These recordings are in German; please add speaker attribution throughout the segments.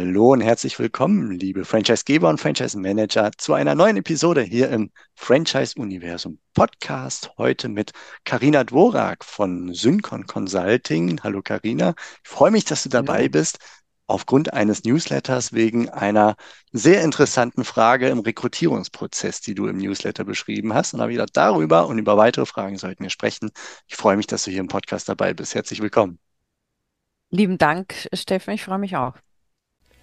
Speaker 1: Hallo und herzlich willkommen, liebe Franchisegeber und Franchise-Manager, zu einer neuen Episode hier im Franchise-Universum Podcast. Heute mit Karina Dvorak von Syncon Consulting. Hallo Karina, ich freue mich, dass du dabei
Speaker 2: Hallo.
Speaker 1: bist. Aufgrund eines Newsletters wegen einer sehr interessanten Frage im Rekrutierungsprozess, die du im Newsletter beschrieben hast. Und habe gedacht, darüber und über weitere Fragen sollten wir sprechen. Ich freue mich, dass du hier im Podcast dabei bist. Herzlich willkommen.
Speaker 2: Lieben Dank, Steffen, ich freue mich auch.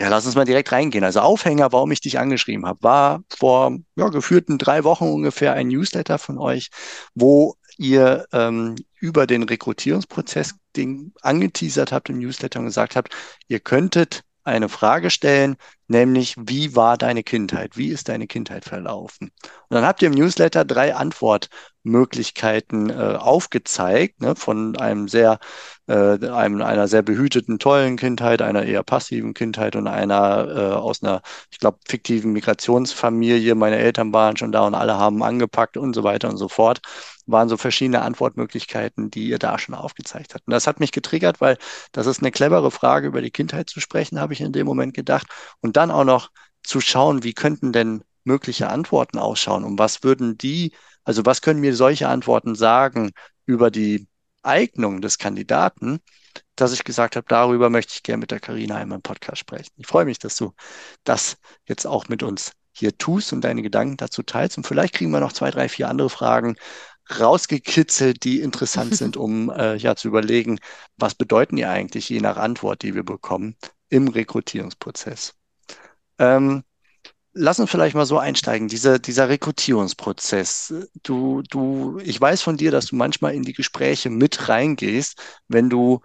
Speaker 1: Ja, lass uns mal direkt reingehen. Also Aufhänger, warum ich dich angeschrieben habe, war vor ja, geführten drei Wochen ungefähr ein Newsletter von euch, wo ihr ähm, über den Rekrutierungsprozess den angeteasert habt im Newsletter und gesagt habt, ihr könntet eine Frage stellen, nämlich wie war deine Kindheit? Wie ist deine Kindheit verlaufen? Und dann habt ihr im Newsletter drei Antwortmöglichkeiten äh, aufgezeigt, ne, von einem sehr, äh, einem, einer sehr behüteten, tollen Kindheit, einer eher passiven Kindheit und einer äh, aus einer, ich glaube, fiktiven Migrationsfamilie. Meine Eltern waren schon da und alle haben angepackt und so weiter und so fort waren so verschiedene Antwortmöglichkeiten, die ihr da schon aufgezeigt habt. Und das hat mich getriggert, weil das ist eine clevere Frage, über die Kindheit zu sprechen, habe ich in dem Moment gedacht. Und dann auch noch zu schauen, wie könnten denn mögliche Antworten ausschauen? Und was würden die, also was können mir solche Antworten sagen über die Eignung des Kandidaten, dass ich gesagt habe, darüber möchte ich gerne mit der Karina einmal im Podcast sprechen. Ich freue mich, dass du das jetzt auch mit uns hier tust und deine Gedanken dazu teilst. Und vielleicht kriegen wir noch zwei, drei, vier andere Fragen rausgekitzelt, die interessant sind, um äh, ja zu überlegen, was bedeuten die eigentlich je nach Antwort, die wir bekommen im Rekrutierungsprozess. Ähm, lass uns vielleicht mal so einsteigen, dieser, dieser Rekrutierungsprozess. Du, du, ich weiß von dir, dass du manchmal in die Gespräche mit reingehst, wenn du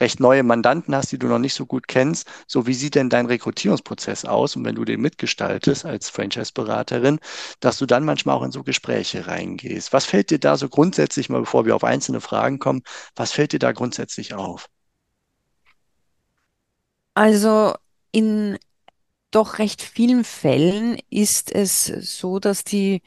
Speaker 1: recht neue Mandanten hast, die du noch nicht so gut kennst. So, wie sieht denn dein Rekrutierungsprozess aus? Und wenn du den mitgestaltest als Franchise-Beraterin, dass du dann manchmal auch in so Gespräche reingehst. Was fällt dir da so grundsätzlich, mal bevor wir auf einzelne Fragen kommen, was fällt dir da grundsätzlich auf?
Speaker 2: Also in doch recht vielen Fällen ist es so, dass die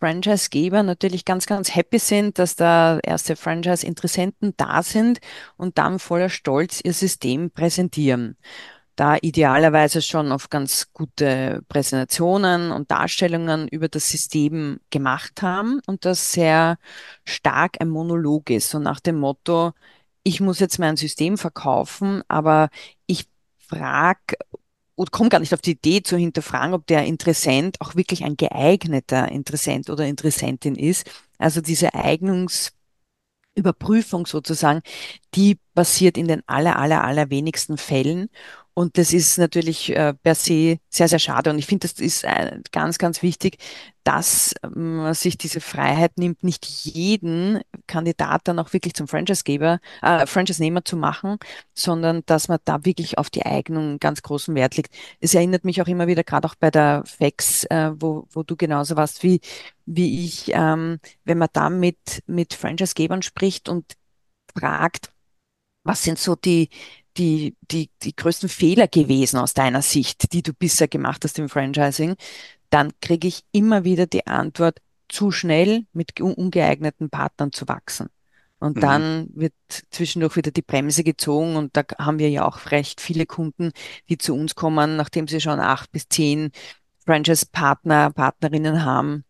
Speaker 2: Franchise-Geber natürlich ganz, ganz happy sind, dass da erste Franchise-Interessenten da sind und dann voller Stolz ihr System präsentieren. Da idealerweise schon auf ganz gute Präsentationen und Darstellungen über das System gemacht haben und das sehr stark ein Monolog ist, so nach dem Motto, ich muss jetzt mein System verkaufen, aber ich frage und komme gar nicht auf die Idee zu hinterfragen, ob der Interessent auch wirklich ein geeigneter Interessent oder Interessentin ist. Also diese Eignungsüberprüfung sozusagen, die passiert in den aller, aller, aller wenigsten Fällen. Und das ist natürlich äh, per se sehr, sehr schade. Und ich finde, das ist äh, ganz, ganz wichtig, dass man sich diese Freiheit nimmt, nicht jeden Kandidat dann auch wirklich zum Franchisegeber, äh, Franchise-Nehmer zu machen, sondern dass man da wirklich auf die Eignung ganz großen Wert legt. Es erinnert mich auch immer wieder, gerade auch bei der FEX, äh, wo, wo du genauso warst wie, wie ich, ähm, wenn man da mit, mit Franchise-Gebern spricht und fragt, was sind so die, die, die, die größten Fehler gewesen aus deiner Sicht, die du bisher gemacht hast im Franchising, dann kriege ich immer wieder die Antwort, zu schnell mit ungeeigneten Partnern zu wachsen. Und
Speaker 1: Mhm.
Speaker 2: dann wird zwischendurch wieder die Bremse gezogen und da haben wir ja auch recht viele Kunden, die zu uns kommen, nachdem sie schon acht bis zehn Franchise-Partner, Partnerinnen haben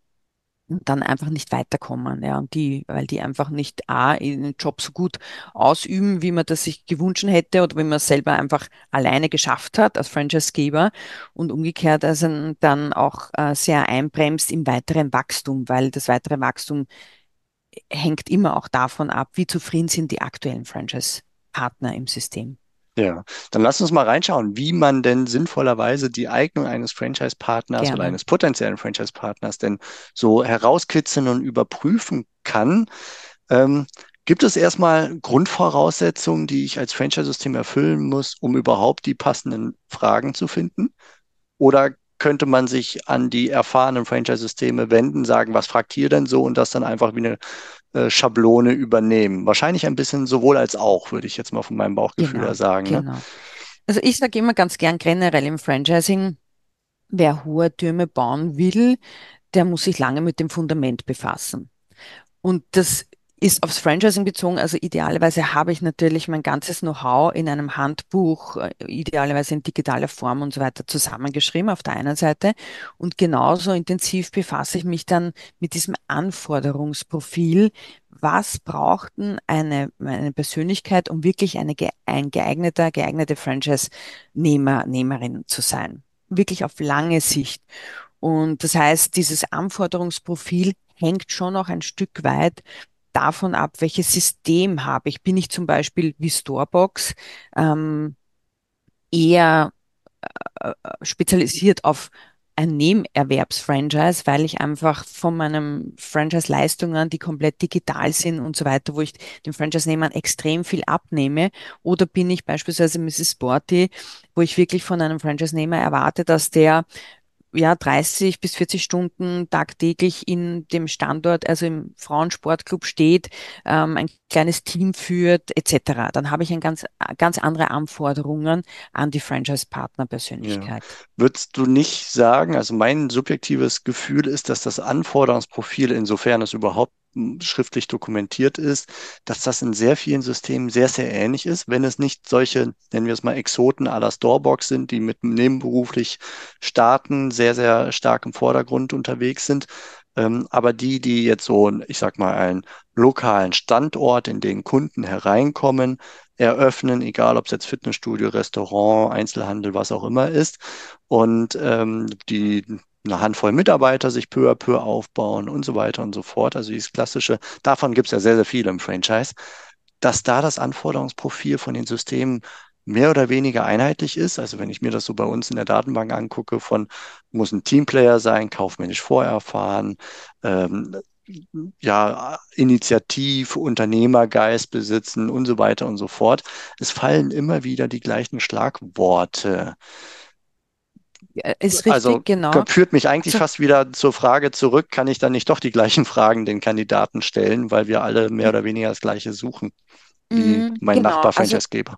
Speaker 2: dann einfach nicht weiterkommen, ja, und die, weil die einfach nicht A, ihren Job so gut ausüben, wie man das sich gewünscht hätte oder wie man es selber einfach alleine geschafft hat als Franchisegeber und umgekehrt also dann auch äh, sehr einbremst im weiteren Wachstum, weil das weitere Wachstum hängt immer auch davon ab, wie zufrieden sind die aktuellen Franchise-Partner im System.
Speaker 1: Ja, dann lass uns mal reinschauen, wie man denn sinnvollerweise die Eignung eines Franchise-Partners oder eines potenziellen Franchise-Partners denn so herauskitzeln und überprüfen kann. Ähm, gibt es erstmal Grundvoraussetzungen, die ich als Franchise-System erfüllen muss, um überhaupt die passenden Fragen zu finden? Oder könnte man sich an die erfahrenen Franchise-Systeme wenden, sagen, was fragt ihr denn so und das dann einfach wie eine äh, Schablone übernehmen. Wahrscheinlich ein bisschen sowohl als auch, würde ich jetzt mal von meinem Bauchgefühl
Speaker 2: Genau,
Speaker 1: her sagen. Ne?
Speaker 2: genau. Also ich sage immer ganz gern generell im Franchising, wer hohe Türme bauen will, der muss sich lange mit dem Fundament befassen. Und das ist aufs Franchising bezogen. Also idealerweise habe ich natürlich mein ganzes Know-how in einem Handbuch, äh, idealerweise in digitaler Form und so weiter zusammengeschrieben auf der einen Seite. Und genauso intensiv befasse ich mich dann mit diesem Anforderungsprofil. Was braucht denn eine, eine Persönlichkeit, um wirklich eine, ein geeigneter, geeignete Franchise-Nehmer, Nehmerin zu sein? Wirklich auf lange Sicht. Und das heißt, dieses Anforderungsprofil hängt schon noch ein Stück weit davon ab, welches System habe ich. Bin ich zum Beispiel wie Storebox ähm, eher äh, äh, spezialisiert auf ein Nebenerwerbsfranchise, weil ich einfach von meinen Franchise-Leistungen, die komplett digital sind und so weiter, wo ich den Franchise-Nehmern extrem viel abnehme. Oder bin ich beispielsweise Mrs. Sporty, wo ich wirklich von einem Franchise-Nehmer erwarte, dass der ja, 30 bis 40 Stunden tagtäglich in dem Standort, also im Frauensportclub steht, ähm, ein kleines Team führt, etc. Dann habe ich ein ganz, ganz andere Anforderungen an die Franchise-Partner-Persönlichkeit. Ja.
Speaker 1: Würdest du nicht sagen, also mein subjektives Gefühl ist, dass das Anforderungsprofil, insofern es überhaupt schriftlich dokumentiert ist, dass das in sehr vielen Systemen sehr, sehr ähnlich ist, wenn es nicht solche, nennen wir es mal Exoten à la Storebox sind, die mit nebenberuflich starten, sehr, sehr stark im Vordergrund unterwegs sind. Ähm, aber die, die jetzt so, ich sag mal, einen lokalen Standort, in den Kunden hereinkommen, eröffnen, egal ob es jetzt Fitnessstudio, Restaurant, Einzelhandel, was auch immer ist, und ähm, die eine Handvoll Mitarbeiter sich peu à peu aufbauen und so weiter und so fort. Also dieses klassische, davon gibt es ja sehr, sehr viele im Franchise, dass da das Anforderungsprofil von den Systemen mehr oder weniger einheitlich ist. Also wenn ich mir das so bei uns in der Datenbank angucke, von muss ein Teamplayer sein, kaufmännisch vorerfahren, ähm, ja, Initiativ, Unternehmergeist besitzen und so weiter und so fort. Es fallen immer wieder die gleichen Schlagworte.
Speaker 2: Ist richtig,
Speaker 1: also
Speaker 2: genau.
Speaker 1: führt mich eigentlich also, fast wieder zur Frage zurück, kann ich dann nicht doch die gleichen Fragen den Kandidaten stellen, weil wir alle mehr oder weniger das gleiche suchen, wie mm, mein genau, Nachbar-Franchisegeber.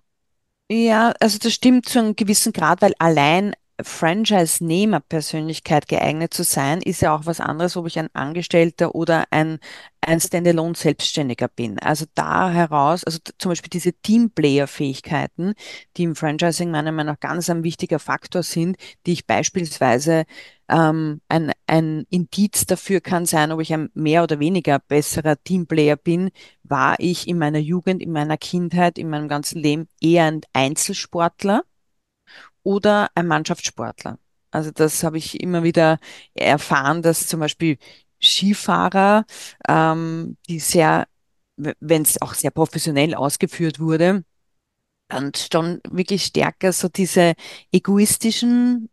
Speaker 2: Also, ja, also das stimmt zu einem gewissen Grad, weil allein Franchise-Nehmer-Persönlichkeit geeignet zu sein, ist ja auch was anderes, ob ich ein Angestellter oder ein, ein Standalone-Selbstständiger bin. Also da heraus, also zum Beispiel diese Teamplayer-Fähigkeiten, die im Franchising meiner Meinung nach ganz ein wichtiger Faktor sind, die ich beispielsweise ähm, ein, ein Indiz dafür kann sein, ob ich ein mehr oder weniger besserer Teamplayer bin, war ich in meiner Jugend, in meiner Kindheit, in meinem ganzen Leben eher ein Einzelsportler oder ein Mannschaftssportler. Also das habe ich immer wieder erfahren, dass zum Beispiel Skifahrer, ähm, die sehr, wenn es auch sehr professionell ausgeführt wurde, und schon wirklich stärker so diese egoistischen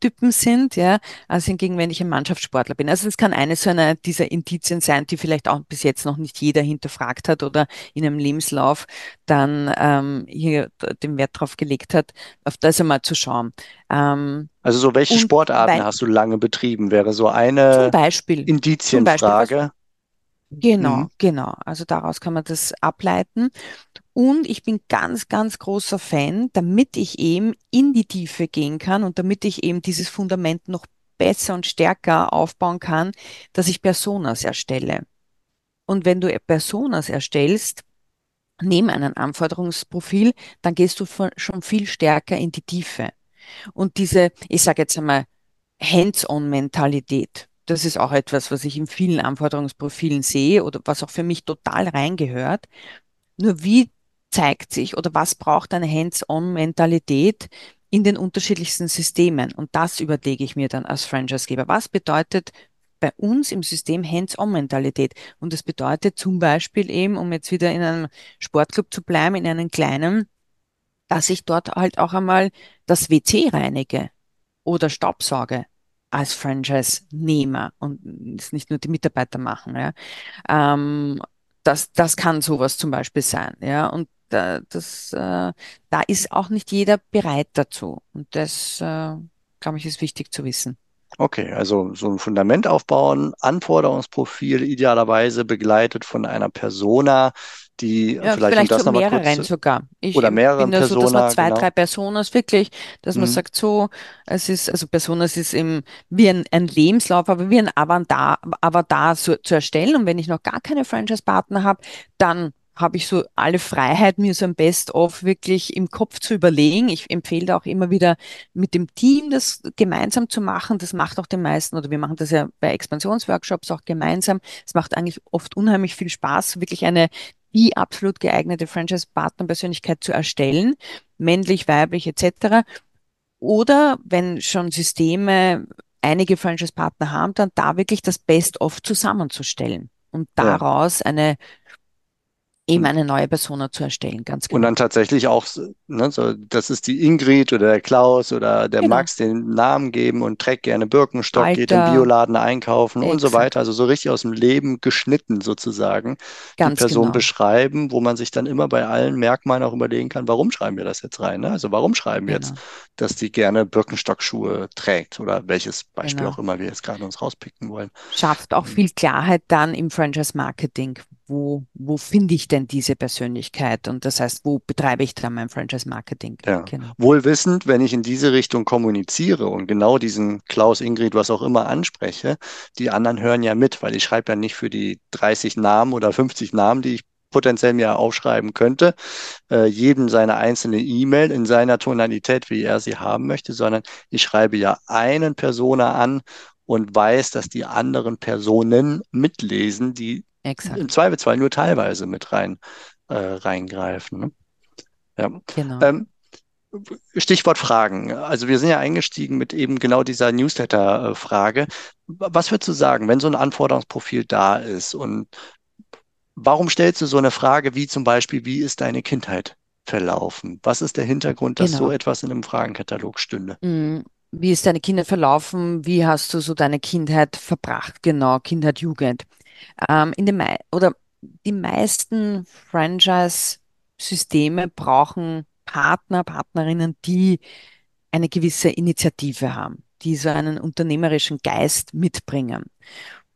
Speaker 2: Typen sind, ja, als hingegen, wenn ich ein Mannschaftssportler bin. Also es kann eine so einer dieser Indizien sein, die vielleicht auch bis jetzt noch nicht jeder hinterfragt hat oder in einem Lebenslauf dann ähm, hier den Wert drauf gelegt hat, auf das einmal zu schauen. Ähm,
Speaker 1: also so welche Sportarten hast du lange betrieben, wäre so eine
Speaker 2: Beispiel,
Speaker 1: Indizienfrage. Beispiel,
Speaker 2: Genau, mhm. genau. Also daraus kann man das ableiten. Und ich bin ganz, ganz großer Fan, damit ich eben in die Tiefe gehen kann und damit ich eben dieses Fundament noch besser und stärker aufbauen kann, dass ich Personas erstelle. Und wenn du Personas erstellst, neben einem Anforderungsprofil, dann gehst du schon viel stärker in die Tiefe. Und diese, ich sage jetzt einmal, Hands-on-Mentalität, das ist auch etwas, was ich in vielen Anforderungsprofilen sehe oder was auch für mich total reingehört. Nur wie zeigt sich oder was braucht eine Hands-on-Mentalität in den unterschiedlichsten Systemen. Und das überlege ich mir dann als Franchisegeber. Was bedeutet bei uns im System Hands-on-Mentalität? Und das bedeutet zum Beispiel eben, um jetzt wieder in einem Sportclub zu bleiben, in einem kleinen, dass ich dort halt auch einmal das WC reinige oder Staubsauge als Franchise-Nehmer und es nicht nur die Mitarbeiter machen. Ja. Ähm, das, das kann sowas zum Beispiel sein. Ja. Und da, das, äh, da ist auch nicht jeder bereit dazu. Und das, äh, glaube ich, ist wichtig zu wissen.
Speaker 1: Okay, also so ein Fundament aufbauen, Anforderungsprofil idealerweise begleitet von einer Persona, die
Speaker 2: Ja,
Speaker 1: vielleicht,
Speaker 2: vielleicht
Speaker 1: das
Speaker 2: so
Speaker 1: nochmal kurz,
Speaker 2: mehreren sogar. Ich
Speaker 1: oder mehreren
Speaker 2: bin da so, dass man zwei,
Speaker 1: genau.
Speaker 2: drei Personas wirklich, dass man
Speaker 1: Mhm.
Speaker 2: sagt, so, es ist, also Personas ist eben wie ein, ein Lebenslauf, aber wie ein Avatar, Avatar zu, zu erstellen. Und wenn ich noch gar keine Franchise-Partner habe, dann habe ich so alle Freiheit, mir so ein Best-of wirklich im Kopf zu überlegen. Ich empfehle da auch immer wieder mit dem Team das gemeinsam zu machen. Das macht auch den meisten, oder wir machen das ja bei Expansionsworkshops auch gemeinsam. Es macht eigentlich oft unheimlich viel Spaß, wirklich eine die absolut geeignete Franchise-Partner-Persönlichkeit zu erstellen, männlich, weiblich etc. Oder wenn schon Systeme einige Franchise-Partner haben, dann da wirklich das Best-of zusammenzustellen und daraus eine eben
Speaker 1: Und
Speaker 2: eine neue Persona zu erstellen, ganz
Speaker 1: Und
Speaker 2: genau.
Speaker 1: dann tatsächlich auch, ne, so, das ist die Ingrid oder der Klaus oder der
Speaker 2: Genau.
Speaker 1: Max den Namen geben und trägt gerne Birkenstock, geht im
Speaker 2: Alter.
Speaker 1: Bioladen einkaufen und so
Speaker 2: Exakt.
Speaker 1: weiter. Also so richtig aus dem Leben geschnitten sozusagen. Die
Speaker 2: Ganz
Speaker 1: Person
Speaker 2: genau.
Speaker 1: beschreiben, wo man sich dann immer bei allen Merkmalen auch überlegen kann, warum schreiben wir das jetzt rein? Ne? Also warum schreiben wir jetzt,
Speaker 2: Genau.
Speaker 1: dass die gerne Birkenstock-Schuhe trägt oder welches Beispiel
Speaker 2: Genau.
Speaker 1: auch immer wir jetzt gerade uns rauspicken wollen.
Speaker 2: Schafft auch viel Klarheit dann im Franchise-Marketing. Wo, wo finde ich denn diese Persönlichkeit? Und das heißt, wo betreibe ich dann mein Franchise-Marketing?
Speaker 1: Ja.
Speaker 2: Genau.
Speaker 1: Wohl wissend, wenn ich in diese Richtung kommuniziere und genau diesen Klaus, Ingrid, was auch immer anspreche, die anderen hören ja mit, weil ich schreibe ja nicht für die 30 Namen oder 50 Namen, die ich potenziell mir aufschreiben könnte, äh, jedem seine einzelne E-Mail in seiner Tonalität, wie er sie haben möchte, sondern ich schreibe ja einen Persona an und weiß, dass die anderen Personen mitlesen, die
Speaker 2: Exakt.
Speaker 1: im Zweifelsfall nur teilweise mit rein äh, reingreifen. Ne? Ja.
Speaker 2: Genau.
Speaker 1: Ähm, Stichwort Fragen. Also wir sind ja eingestiegen mit eben genau dieser Newsletter-Frage. Was würdest du sagen, wenn so ein Anforderungsprofil da ist und warum stellst du so eine Frage wie zum Beispiel, wie ist deine Kindheit verlaufen? Was ist der Hintergrund, dass so
Speaker 2: Genau.
Speaker 1: etwas in einem Fragenkatalog stünde?
Speaker 2: Mm, Wie ist deine Kindheit verlaufen? Wie hast du so deine Kindheit verbracht? Genau, Kindheit, Jugend. Ähm, in den oder die meisten Franchise-Systeme brauchen Partner, Partnerinnen, die eine gewisse Initiative haben, die so einen unternehmerischen Geist mitbringen.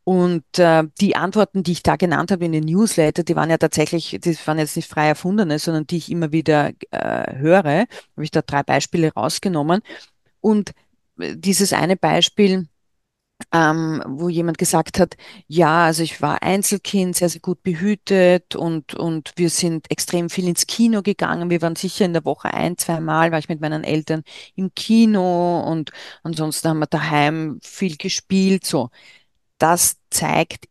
Speaker 2: Und äh, die Antworten, die ich da genannt habe in den Newsletter, die waren ja tatsächlich, die waren jetzt nicht frei erfundene, sondern die ich immer wieder äh, höre. Habe ich da drei Beispiele rausgenommen. Und äh, dieses eine Beispiel, ähm, wo jemand gesagt hat, ja, also ich war Einzelkind, sehr, sehr gut behütet und, und wir sind extrem viel ins Kino gegangen. Wir waren sicher in der Woche ein, zwei Mal, war ich mit meinen Eltern im Kino und ansonsten haben wir daheim viel gespielt, so. Das zeigt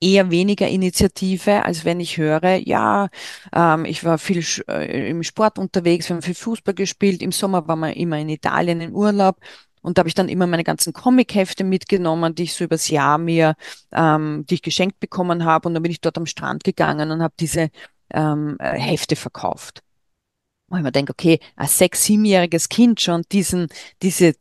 Speaker 2: eher weniger Initiative, als wenn ich höre, ja, ähm, ich war viel äh, im Sport unterwegs, wir haben viel Fußball gespielt, im Sommer waren wir immer in Italien im Urlaub und da habe ich dann immer meine ganzen Comichefte mitgenommen, die ich so übers Jahr mir, ähm, die ich geschenkt bekommen habe und dann bin ich dort am Strand gegangen und habe diese ähm, äh, Hefte verkauft. Wo ich mir denke, okay, ein sechs-, siebenjähriges Kind schon diesen, diese,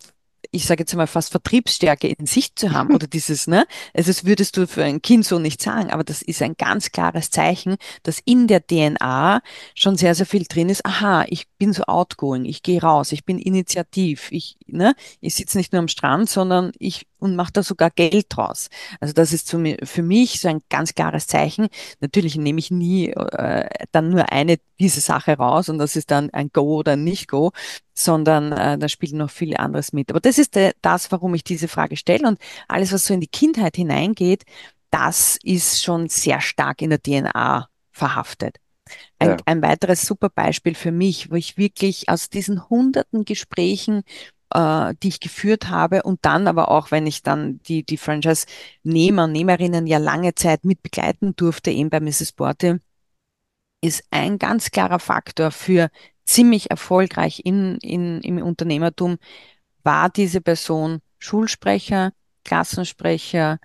Speaker 2: ich sage jetzt mal fast Vertriebsstärke in sich zu haben oder dieses, ne? Also das würdest du für ein Kind so nicht sagen, aber das ist ein ganz klares Zeichen, dass in der DNA schon sehr, sehr viel drin ist. Aha, ich bin so outgoing, ich gehe raus, ich bin initiativ, ich, ne? Ich sitze nicht nur am Strand, sondern ich und mache da sogar Geld draus. Also das ist für mi- für mich so ein ganz klares Zeichen. Natürlich nehme ich nie äh, dann nur eine diese Sache raus und das ist dann ein Go oder ein Nicht-Go, sondern äh, da spielt noch viel anderes mit. Aber das ist äh, das, warum ich diese Frage stelle und alles, was so in die Kindheit hineingeht, das ist schon sehr stark in der DNA verhaftet. Ein,
Speaker 1: Ja.
Speaker 2: ein weiteres super Beispiel für mich, wo ich wirklich aus diesen hunderten Gesprächen, äh, die ich geführt habe und dann aber auch, wenn ich dann die, die Franchise-Nehmer, Nehmerinnen ja lange Zeit mit begleiten durfte, eben bei Mrs. Borte, ist ein ganz klarer Faktor für ziemlich erfolgreich in, in, im Unternehmertum, war diese Person Schulsprecher, Klassensprecher,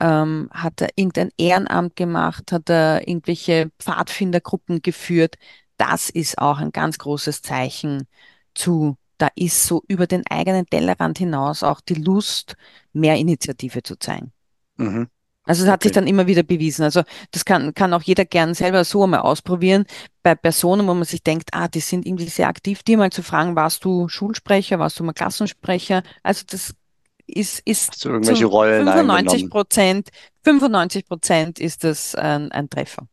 Speaker 2: ähm, hat er irgendein Ehrenamt gemacht, hat er irgendwelche Pfadfindergruppen geführt. Das ist auch ein ganz großes Zeichen zu, da ist so über den eigenen Tellerrand hinaus auch die Lust, mehr Initiative zu zeigen.
Speaker 1: Mhm.
Speaker 2: Also es hat sich
Speaker 1: Okay.
Speaker 2: dann immer wieder bewiesen. Also das kann, kann auch jeder gern selber so einmal ausprobieren. Bei Personen, wo man sich denkt, ah, die sind irgendwie sehr aktiv, die mal zu fragen, warst du Schulsprecher, warst du mal Klassensprecher? Also das ist, ist zu
Speaker 1: Rollen
Speaker 2: 95
Speaker 1: eingenommen?
Speaker 2: Prozent, 95 Prozent ist das ein, ein Treffer.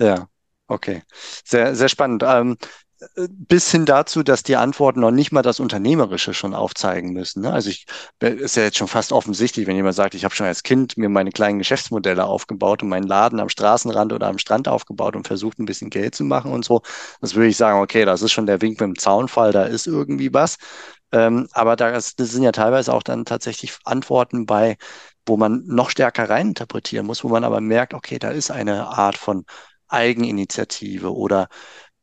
Speaker 1: Ja, okay. Sehr, sehr spannend. Ähm, äh, bis hin dazu, dass die Antworten noch nicht mal das Unternehmerische schon aufzeigen müssen. Ne? Also ich, äh, ist ja jetzt schon fast offensichtlich, wenn jemand sagt, ich habe schon als Kind mir meine kleinen Geschäftsmodelle aufgebaut und meinen Laden am Straßenrand oder am Strand aufgebaut und versucht ein bisschen Geld zu machen und so. Das würde ich sagen, okay, das ist schon der Wink mit dem Zaunfall, da ist irgendwie was. Ähm, aber da das sind ja teilweise auch dann tatsächlich Antworten bei, wo man noch stärker reininterpretieren muss, wo man aber merkt, okay, da ist eine Art von Eigeninitiative oder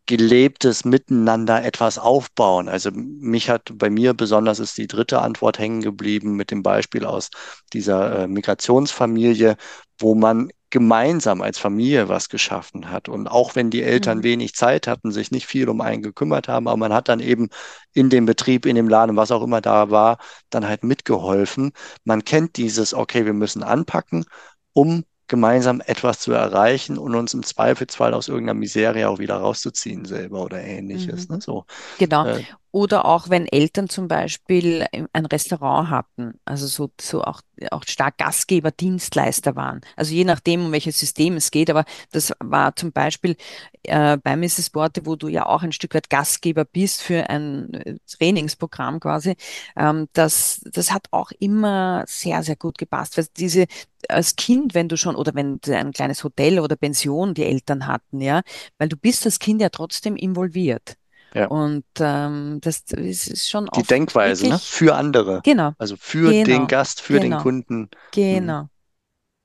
Speaker 1: gelebtes Miteinander etwas aufbauen. Also mich hat bei mir besonders ist die dritte Antwort hängen geblieben mit dem Beispiel aus dieser äh, Migrationsfamilie, wo man gemeinsam als Familie was geschaffen hat. Und auch wenn die Eltern
Speaker 2: Mhm.
Speaker 1: wenig Zeit hatten, sich nicht viel um einen gekümmert haben, aber man hat dann eben in dem Betrieb, in dem Laden, was auch immer da war, dann halt mitgeholfen. Man kennt dieses, okay, wir müssen anpacken, um gemeinsam etwas zu erreichen und uns im Zweifelsfall aus irgendeiner Miserie auch wieder rauszuziehen selber oder ähnliches.
Speaker 2: Mhm.
Speaker 1: Ne? So,
Speaker 2: Genau.
Speaker 1: äh,
Speaker 2: Oder auch wenn Eltern zum Beispiel ein Restaurant hatten, also so, so auch, auch stark Gastgeber, Dienstleister waren. Also je nachdem, um welches System es geht, aber das war zum Beispiel äh, bei Mrs. Borte, wo du ja auch ein Stück weit Gastgeber bist für ein äh, Trainingsprogramm quasi. Ähm, das, das hat auch immer sehr, sehr gut gepasst. Weil diese als Kind, wenn du schon, oder wenn ein kleines Hotel oder Pension die Eltern hatten, ja, weil du bist als Kind ja trotzdem involviert.
Speaker 1: Ja,
Speaker 2: Und ähm, das ist schon
Speaker 1: die Denkweise, ne?
Speaker 2: wirklich,
Speaker 1: Für andere.
Speaker 2: genau,
Speaker 1: Also für den
Speaker 2: genau,
Speaker 1: Gast, für den
Speaker 2: genau,
Speaker 1: Kunden. Hm.
Speaker 2: genau,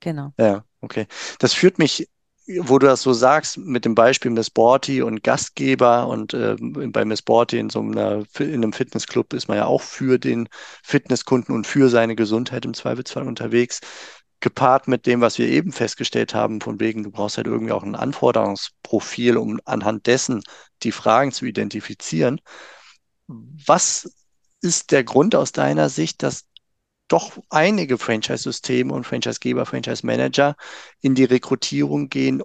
Speaker 2: genau.
Speaker 1: Ja, okay. Das führt mich, wo du das so sagst, mit dem Beispiel Miss Borty und Gastgeber und ähm, bei Miss Borty in so einer, in einem Fitnessclub ist man ja auch für den Fitnesskunden und für seine Gesundheit im Zweifelsfall unterwegs. Gepaart mit dem, was wir eben festgestellt haben, von wegen, du brauchst halt irgendwie auch ein Anforderungsprofil, um anhand dessen die Fragen zu identifizieren. Was ist der Grund aus deiner Sicht, dass doch einige Franchise-Systeme und Franchise-Geber, Franchise-Manager in die Rekrutierung gehen,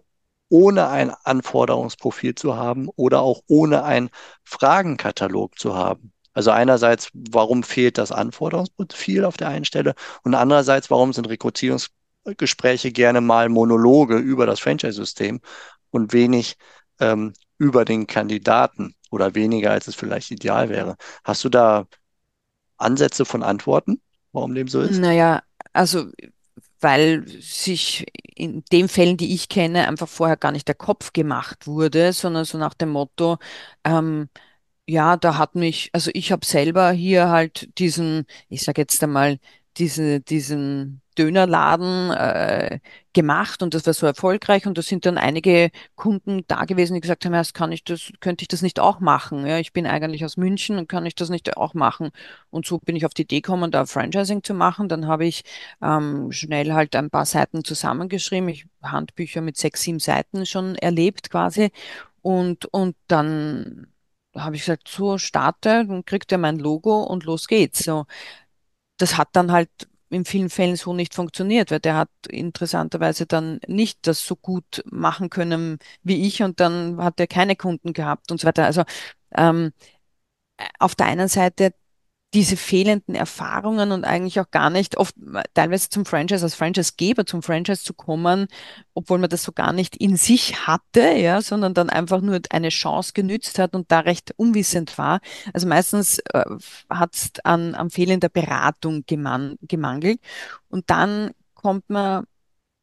Speaker 1: ohne ein Anforderungsprofil zu haben oder auch ohne einen Fragenkatalog zu haben. Also einerseits, warum fehlt das Anforderungsprofil auf der einen Stelle und andererseits, warum sind Rekrutierungsgespräche gerne mal Monologe über das Franchise-System und wenig ähm, über den Kandidaten oder weniger, als es vielleicht ideal wäre. Hast du da Ansätze von Antworten, warum dem so ist?
Speaker 2: Naja, also weil sich in den Fällen, die ich kenne, einfach vorher gar nicht der Kopf gemacht wurde, sondern so nach dem Motto, ähm, Ja, da hat mich, also ich habe selber hier halt diesen, ich sage jetzt einmal, diese, diesen Dönerladen äh, gemacht und das war so erfolgreich und da sind dann einige Kunden da gewesen, die gesagt haben, ja, kann ich das, könnte ich das nicht auch machen? Ja, ich bin eigentlich aus München und kann ich das nicht auch machen? Und so bin ich auf die Idee gekommen, da Franchising zu machen. Dann habe ich ähm, schnell halt ein paar Seiten zusammengeschrieben. Ich Handbücher mit sechs, sieben Seiten schon erlebt quasi. Und, und dann habe ich gesagt, so starte, dann kriegt er mein Logo und los geht's. So, das hat dann halt in vielen Fällen so nicht funktioniert, weil der hat interessanterweise dann nicht das so gut machen können wie ich und dann hat er keine Kunden gehabt und so weiter. Also ähm, auf der einen Seite diese fehlenden Erfahrungen und eigentlich auch gar nicht oft teilweise zum Franchise, als Franchisegeber zum Franchise zu kommen, obwohl man das so gar nicht in sich hatte, ja, sondern dann einfach nur eine Chance genützt hat und da recht unwissend war. Also meistens äh, hat es an, an fehlender Beratung geman gemangelt und dann kommt man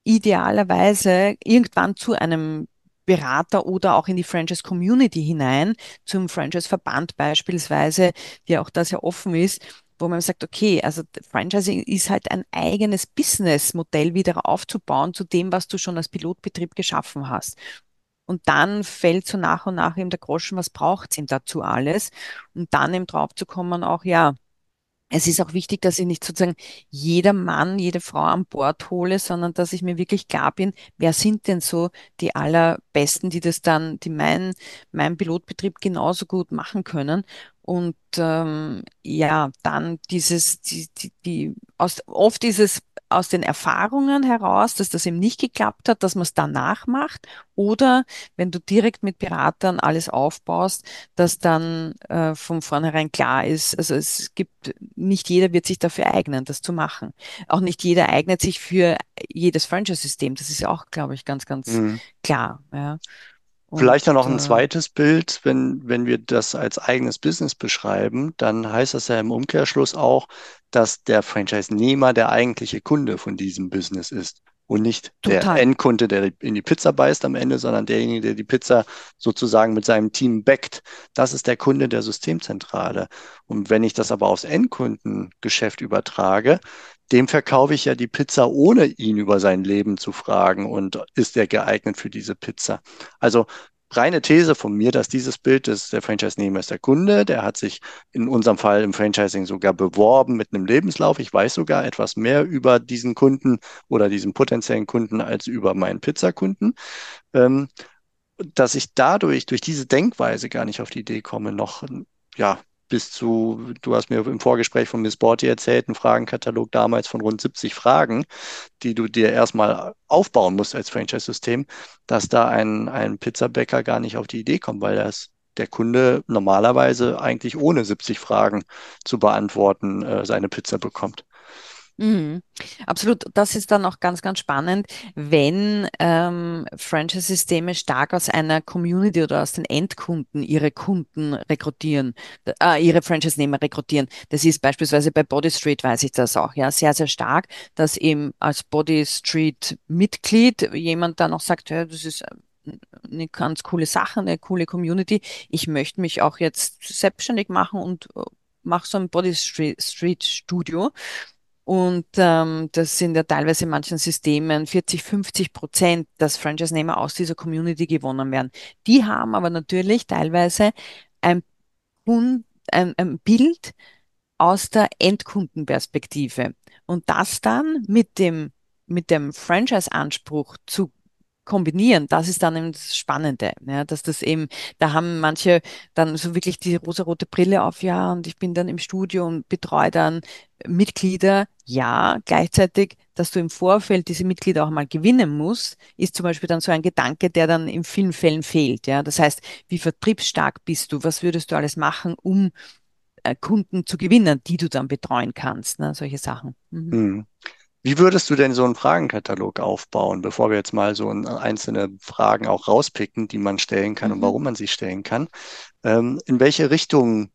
Speaker 2: idealerweise irgendwann zu einem Berater oder auch in die Franchise-Community hinein, zum Franchise-Verband beispielsweise, der auch da sehr offen ist, wo man sagt, okay, also Franchising ist halt ein eigenes Businessmodell wieder aufzubauen zu dem, was du schon als Pilotbetrieb geschaffen hast. Und dann fällt so nach und nach eben der Groschen, was braucht es ihm dazu alles? Und dann eben drauf zu kommen, auch ja, es ist auch wichtig, dass ich nicht sozusagen jeder Mann, jede Frau an Bord hole, sondern dass ich mir wirklich klar bin, wer sind denn so die allerbesten, die das dann, die mein, mein Pilotbetrieb genauso gut machen können. Und ähm, ja, dann dieses, die, die, die aus, oft ist es aus den Erfahrungen heraus, dass das eben nicht geklappt hat, dass man es danach macht? Oder wenn du direkt mit Beratern alles aufbaust, dass dann äh, von vornherein klar ist, also es gibt, nicht jeder wird sich dafür eignen, das zu machen. Auch nicht jeder eignet sich für jedes Franchise-System. Das ist auch, glaube ich, ganz, ganz mhm. klar. Ja.
Speaker 1: Vielleicht noch ein äh, zweites Bild, wenn, wenn wir das als eigenes Business beschreiben, dann heißt das ja im Umkehrschluss auch, dass der Franchise-Nehmer der eigentliche Kunde von diesem Business ist und nicht Total. der Endkunde, der in die Pizza beißt am Ende, sondern derjenige, der die Pizza sozusagen mit seinem Team backt. Das ist der Kunde der Systemzentrale. Und wenn ich das aber aufs Endkundengeschäft übertrage, dem verkaufe ich ja die Pizza, ohne ihn über sein Leben zu fragen und ist er geeignet für diese Pizza. Also reine These von mir, dass dieses Bild ist, der Franchise-Nehmer ist der Kunde, der hat sich in unserem Fall im Franchising sogar beworben mit einem Lebenslauf. Ich weiß sogar etwas mehr über diesen Kunden oder diesen potenziellen Kunden als über meinen Pizzakunden. Ähm, dass ich dadurch, durch diese Denkweise gar nicht auf die Idee komme, noch ja, bis zu, du hast mir im Vorgespräch von Miss Borty erzählt, einen Fragenkatalog damals von rund 70 Fragen, die du dir erstmal aufbauen musst als Franchise-System, dass da ein, ein Pizzabäcker gar nicht auf die Idee kommt, weil das der Kunde normalerweise eigentlich ohne 70 Fragen zu beantworten äh, seine Pizza bekommt.
Speaker 2: Mhm. Absolut. Das ist dann auch ganz, ganz spannend, wenn ähm, Franchise-Systeme stark aus einer Community oder aus den Endkunden ihre Kunden rekrutieren, äh, ihre Franchise-Nehmer rekrutieren. Das ist beispielsweise bei Body Street, weiß ich das auch, ja, sehr, sehr stark, dass eben als Body Street-Mitglied jemand dann auch sagt, ja, das ist äh, eine ganz coole Sache, eine coole Community. Ich möchte mich auch jetzt selbstständig machen und äh, mache so ein Body Street Studio und ähm, das sind ja teilweise in manchen Systemen 40, 50 Prozent, dass Franchise-Nehmer aus dieser Community gewonnen werden. Die haben aber natürlich teilweise ein, ein, ein Bild aus der Endkundenperspektive. Und das dann mit dem, mit dem Franchise-Anspruch zu kombinieren, das ist dann eben das Spannende, ja, dass das eben, da haben manche dann so wirklich die rosarote Brille auf, ja, und ich bin dann im Studio und betreue dann Mitglieder, ja, gleichzeitig, dass du im Vorfeld diese Mitglieder auch mal gewinnen musst, ist zum Beispiel dann so ein Gedanke, der dann in vielen Fällen fehlt, ja, das heißt, wie vertriebsstark bist du, was würdest du alles machen, um äh, Kunden zu gewinnen, die du dann betreuen kannst, ne, solche Sachen. Mhm.
Speaker 1: Mhm. Wie würdest du denn so einen Fragenkatalog aufbauen, bevor wir jetzt mal so einzelne Fragen auch rauspicken, die man stellen kann mhm. und warum man sie stellen kann? Ähm, in welche Richtung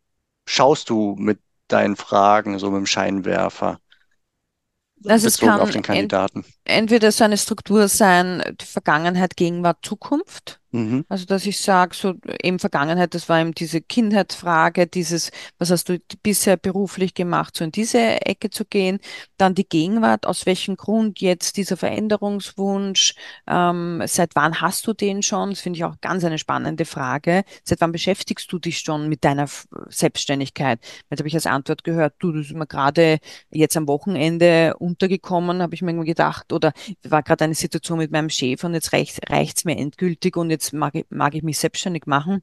Speaker 1: schaust du mit deinen Fragen, so mit dem Scheinwerfer?
Speaker 2: Also es kann auf den Kandidaten. Ent entweder so eine Struktur sein, die Vergangenheit, Gegenwart, Zukunft. Mhm. Also, dass ich sage, so eben Vergangenheit, das war eben diese Kindheitsfrage, dieses, was hast du bisher beruflich gemacht, so in diese Ecke zu gehen. Dann die Gegenwart, aus welchem Grund jetzt dieser Veränderungswunsch, ähm, seit wann hast du den schon? Das finde ich auch ganz eine spannende Frage. Seit wann beschäftigst du dich schon mit deiner Selbstständigkeit? Jetzt habe ich als Antwort gehört, du, das ist mir gerade jetzt am Wochenende untergekommen, habe ich mir gedacht, oder war gerade eine Situation mit meinem Chef und jetzt reicht es mir endgültig und jetzt mag ich, mag ich mich selbstständig machen.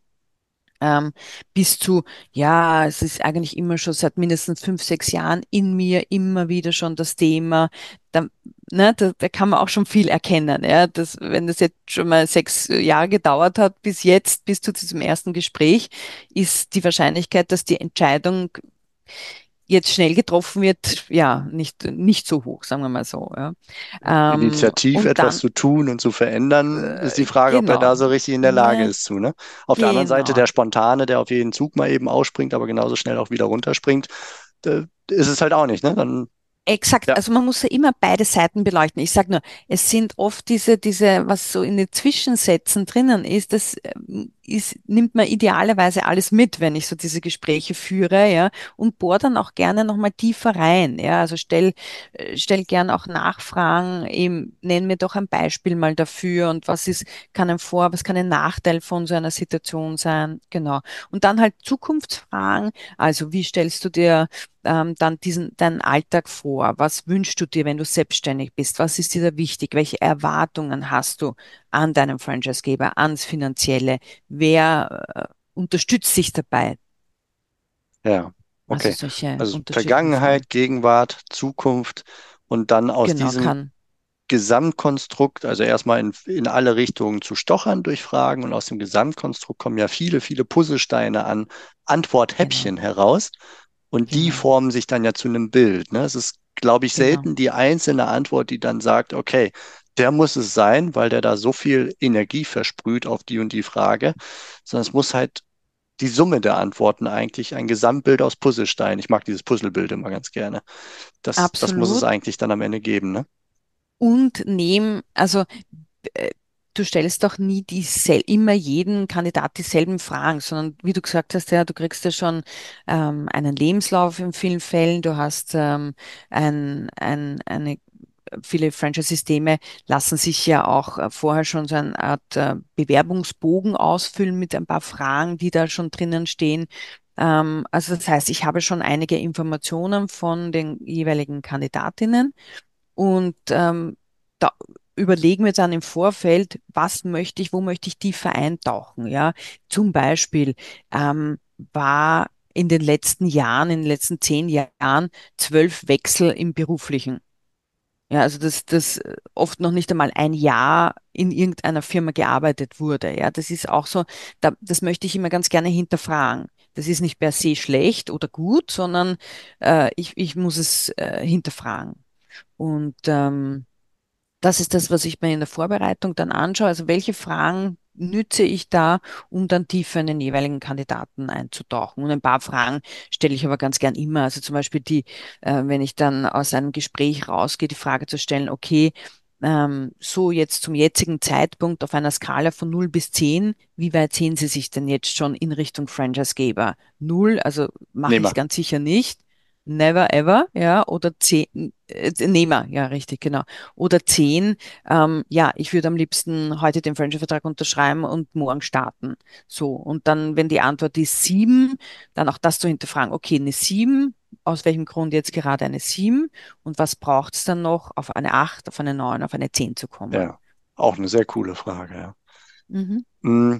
Speaker 2: Ähm, bis zu, ja, es ist eigentlich immer schon seit mindestens fünf, sechs Jahren in mir immer wieder schon das Thema. Da, ne, da, da kann man auch schon viel erkennen. Ja, dass, wenn das jetzt schon mal sechs Jahre gedauert hat, bis jetzt, bis zu diesem ersten Gespräch, ist die Wahrscheinlichkeit, dass die Entscheidung jetzt schnell getroffen wird, ja, nicht, nicht so hoch, sagen wir mal so. Ja.
Speaker 1: Ähm, Initiativ, etwas dann, zu tun und zu verändern, äh, ist die Frage, genau. ob er da so richtig in der Lage ja. ist zu. Ne? Auf genau. der anderen Seite genau. der Spontane, der auf jeden Zug mal eben ausspringt, aber genauso schnell auch wieder runterspringt, ist es halt auch nicht. Ne? Dann
Speaker 2: Exakt, ja. also man muss ja immer beide Seiten beleuchten. Ich sage nur, es sind oft diese, diese, was so in den Zwischensätzen drinnen ist, das ähm, ist, nimmt man idealerweise alles mit, wenn ich so diese Gespräche führe, ja, und bohr dann auch gerne nochmal tiefer rein, ja, also stell, äh, stell gerne auch Nachfragen, eben, nenn mir doch ein Beispiel mal dafür und was ist, kann ein Vor-, was kann ein Nachteil von so einer Situation sein, genau. Und dann halt Zukunftsfragen, also wie stellst du dir ähm, dann diesen, deinen Alltag vor? Was wünschst du dir, wenn du selbstständig bist? Was ist dir da wichtig? Welche Erwartungen hast du an deinem Franchisegeber, ans Finanzielle? Wer äh, unterstützt sich dabei?
Speaker 1: Ja, okay. Also, also Vergangenheit, Gegenwart, Zukunft und dann aus
Speaker 2: Genau,
Speaker 1: diesem
Speaker 2: kann.
Speaker 1: Gesamtkonstrukt, also erstmal in, in alle Richtungen zu stochern durch Fragen und aus dem Gesamtkonstrukt kommen ja viele, viele Puzzlesteine an Antworthäppchen
Speaker 2: Genau,
Speaker 1: heraus und die
Speaker 2: genau,
Speaker 1: formen sich dann ja zu einem Bild. Ne? Es ist, glaube ich,
Speaker 2: genau.
Speaker 1: selten die einzelne Antwort, die dann sagt, okay, der muss es sein, weil der da so viel Energie versprüht auf die und die Frage, sondern es muss halt die Summe der Antworten eigentlich ein Gesamtbild aus Puzzlesteinen. Ich mag dieses Puzzlebild immer ganz gerne. Das, das muss es eigentlich dann am Ende geben, ne?
Speaker 2: Und nehmen, also äh, du stellst doch nie diesel immer jeden Kandidat dieselben Fragen, sondern wie du gesagt hast, ja, du kriegst ja schon ähm, einen Lebenslauf in vielen Fällen, du hast ähm, ein, ein, eine viele Franchise-Systeme lassen sich ja auch äh, vorher schon so eine Art äh, Bewerbungsbogen ausfüllen mit ein paar Fragen, die da schon drinnen stehen. Ähm, also das heißt, ich habe schon einige Informationen von den jeweiligen Kandidatinnen und ähm, da überlegen wir dann im Vorfeld, was möchte ich, wo möchte ich tiefer eintauchen, ja. Zum Beispiel ähm, war in den letzten Jahren, in den letzten zehn Jahren zwölf Wechsel im Beruflichen. Ja, also dass das äh, oft noch nicht einmal ein Jahr in irgendeiner Firma gearbeitet wurde. Ja, das ist auch so, da, das möchte ich immer ganz gerne hinterfragen. Das ist nicht per se schlecht oder gut, sondern äh, ich, ich muss es äh, hinterfragen. Und ähm, das ist das, was ich mir in der Vorbereitung dann anschaue. Also welche Fragen nütze ich da, um dann tiefer in den jeweiligen Kandidaten einzutauchen? Und ein paar Fragen stelle ich aber ganz gern immer. Also zum Beispiel die, äh, wenn ich dann aus einem Gespräch rausgehe, die Frage zu stellen, okay, ähm, so jetzt zum jetzigen Zeitpunkt auf einer Skala von null bis zehn, wie weit sehen Sie sich denn jetzt schon in Richtung Franchisegeber? Null, also mache ich ganz sicher nicht. Never ever, ja, oder zehn, äh, Nehmer, ja, richtig, genau. Oder zehn, ähm, ja, ich würde am liebsten heute den Franchise-Vertrag unterschreiben und morgen starten. So, und dann, wenn die Antwort ist sieben, dann auch das zu hinterfragen. Okay, eine sieben, aus welchem Grund jetzt gerade eine sieben und was braucht es dann noch, auf eine acht, auf eine neun, auf eine zehn zu kommen?
Speaker 1: Ja, auch eine sehr coole Frage, ja.
Speaker 2: Mhm,
Speaker 1: Mm,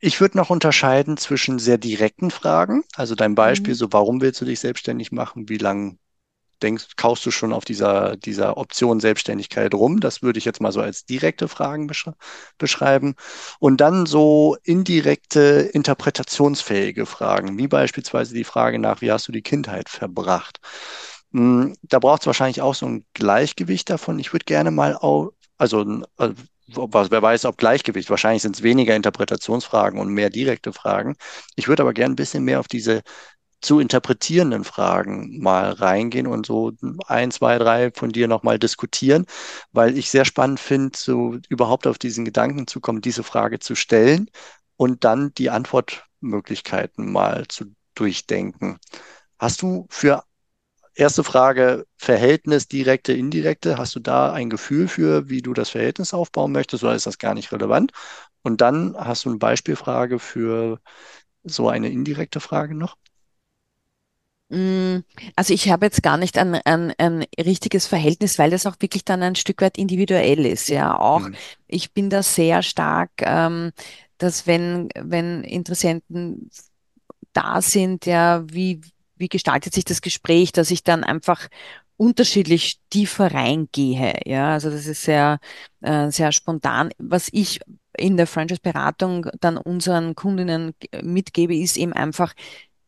Speaker 1: Ich würde noch unterscheiden zwischen sehr direkten Fragen, also dein Beispiel,
Speaker 2: mhm,
Speaker 1: so warum willst du dich selbstständig machen, wie lange denkst, kaufst du schon auf dieser, dieser Option Selbstständigkeit rum? Das würde ich jetzt mal so als direkte Fragen besch beschreiben. Und dann so indirekte, interpretationsfähige Fragen, wie beispielsweise die Frage nach, wie hast du die Kindheit verbracht? Mm, Da braucht es wahrscheinlich auch so ein Gleichgewicht davon. Ich würde gerne mal au also was, wer weiß, ob Gleichgewicht. Wahrscheinlich sind es weniger Interpretationsfragen und mehr direkte Fragen. Ich würde aber gerne ein bisschen mehr auf diese zu interpretierenden Fragen mal reingehen und so ein, zwei, drei von dir nochmal diskutieren, weil ich sehr spannend finde, so überhaupt auf diesen Gedanken zu kommen, diese Frage zu stellen und dann die Antwortmöglichkeiten mal zu durchdenken. Hast du für erste Frage Verhältnis direkte, indirekte, hast du da ein Gefühl für, wie du das Verhältnis aufbauen möchtest oder ist das gar nicht relevant? Und dann hast du eine Beispielfrage für so eine indirekte Frage noch?
Speaker 2: Mm, Also ich habe jetzt gar nicht ein, ein, ein richtiges Verhältnis, weil das auch wirklich dann ein Stück weit individuell ist. Ja, auch
Speaker 1: Hm.
Speaker 2: ich bin da sehr stark, ähm, dass wenn, wenn Interessenten da sind, ja, wie, wie gestaltet sich das Gespräch, dass ich dann einfach unterschiedlich tiefer reingehe. Ja, also das ist sehr, äh, sehr spontan. Was ich in der Franchise-Beratung dann unseren Kundinnen mitgebe, ist eben einfach,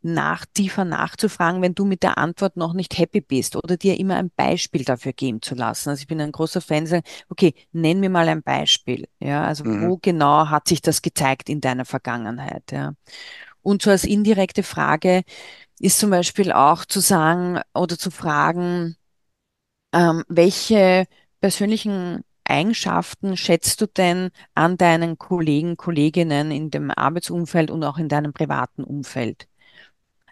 Speaker 2: nach, tiefer nachzufragen, wenn du mit der Antwort noch nicht happy bist oder dir immer ein Beispiel dafür geben zu lassen. Also ich bin ein großer Fan, sagen, okay, nenn mir mal ein Beispiel. Ja, also
Speaker 1: Mhm.
Speaker 2: wo genau hat sich das gezeigt in deiner Vergangenheit? Ja. Und so als indirekte Frage ist zum Beispiel auch zu sagen oder zu fragen, ähm, welche persönlichen Eigenschaften schätzt du denn an deinen Kollegen, Kolleginnen in dem Arbeitsumfeld und auch in deinem privaten Umfeld?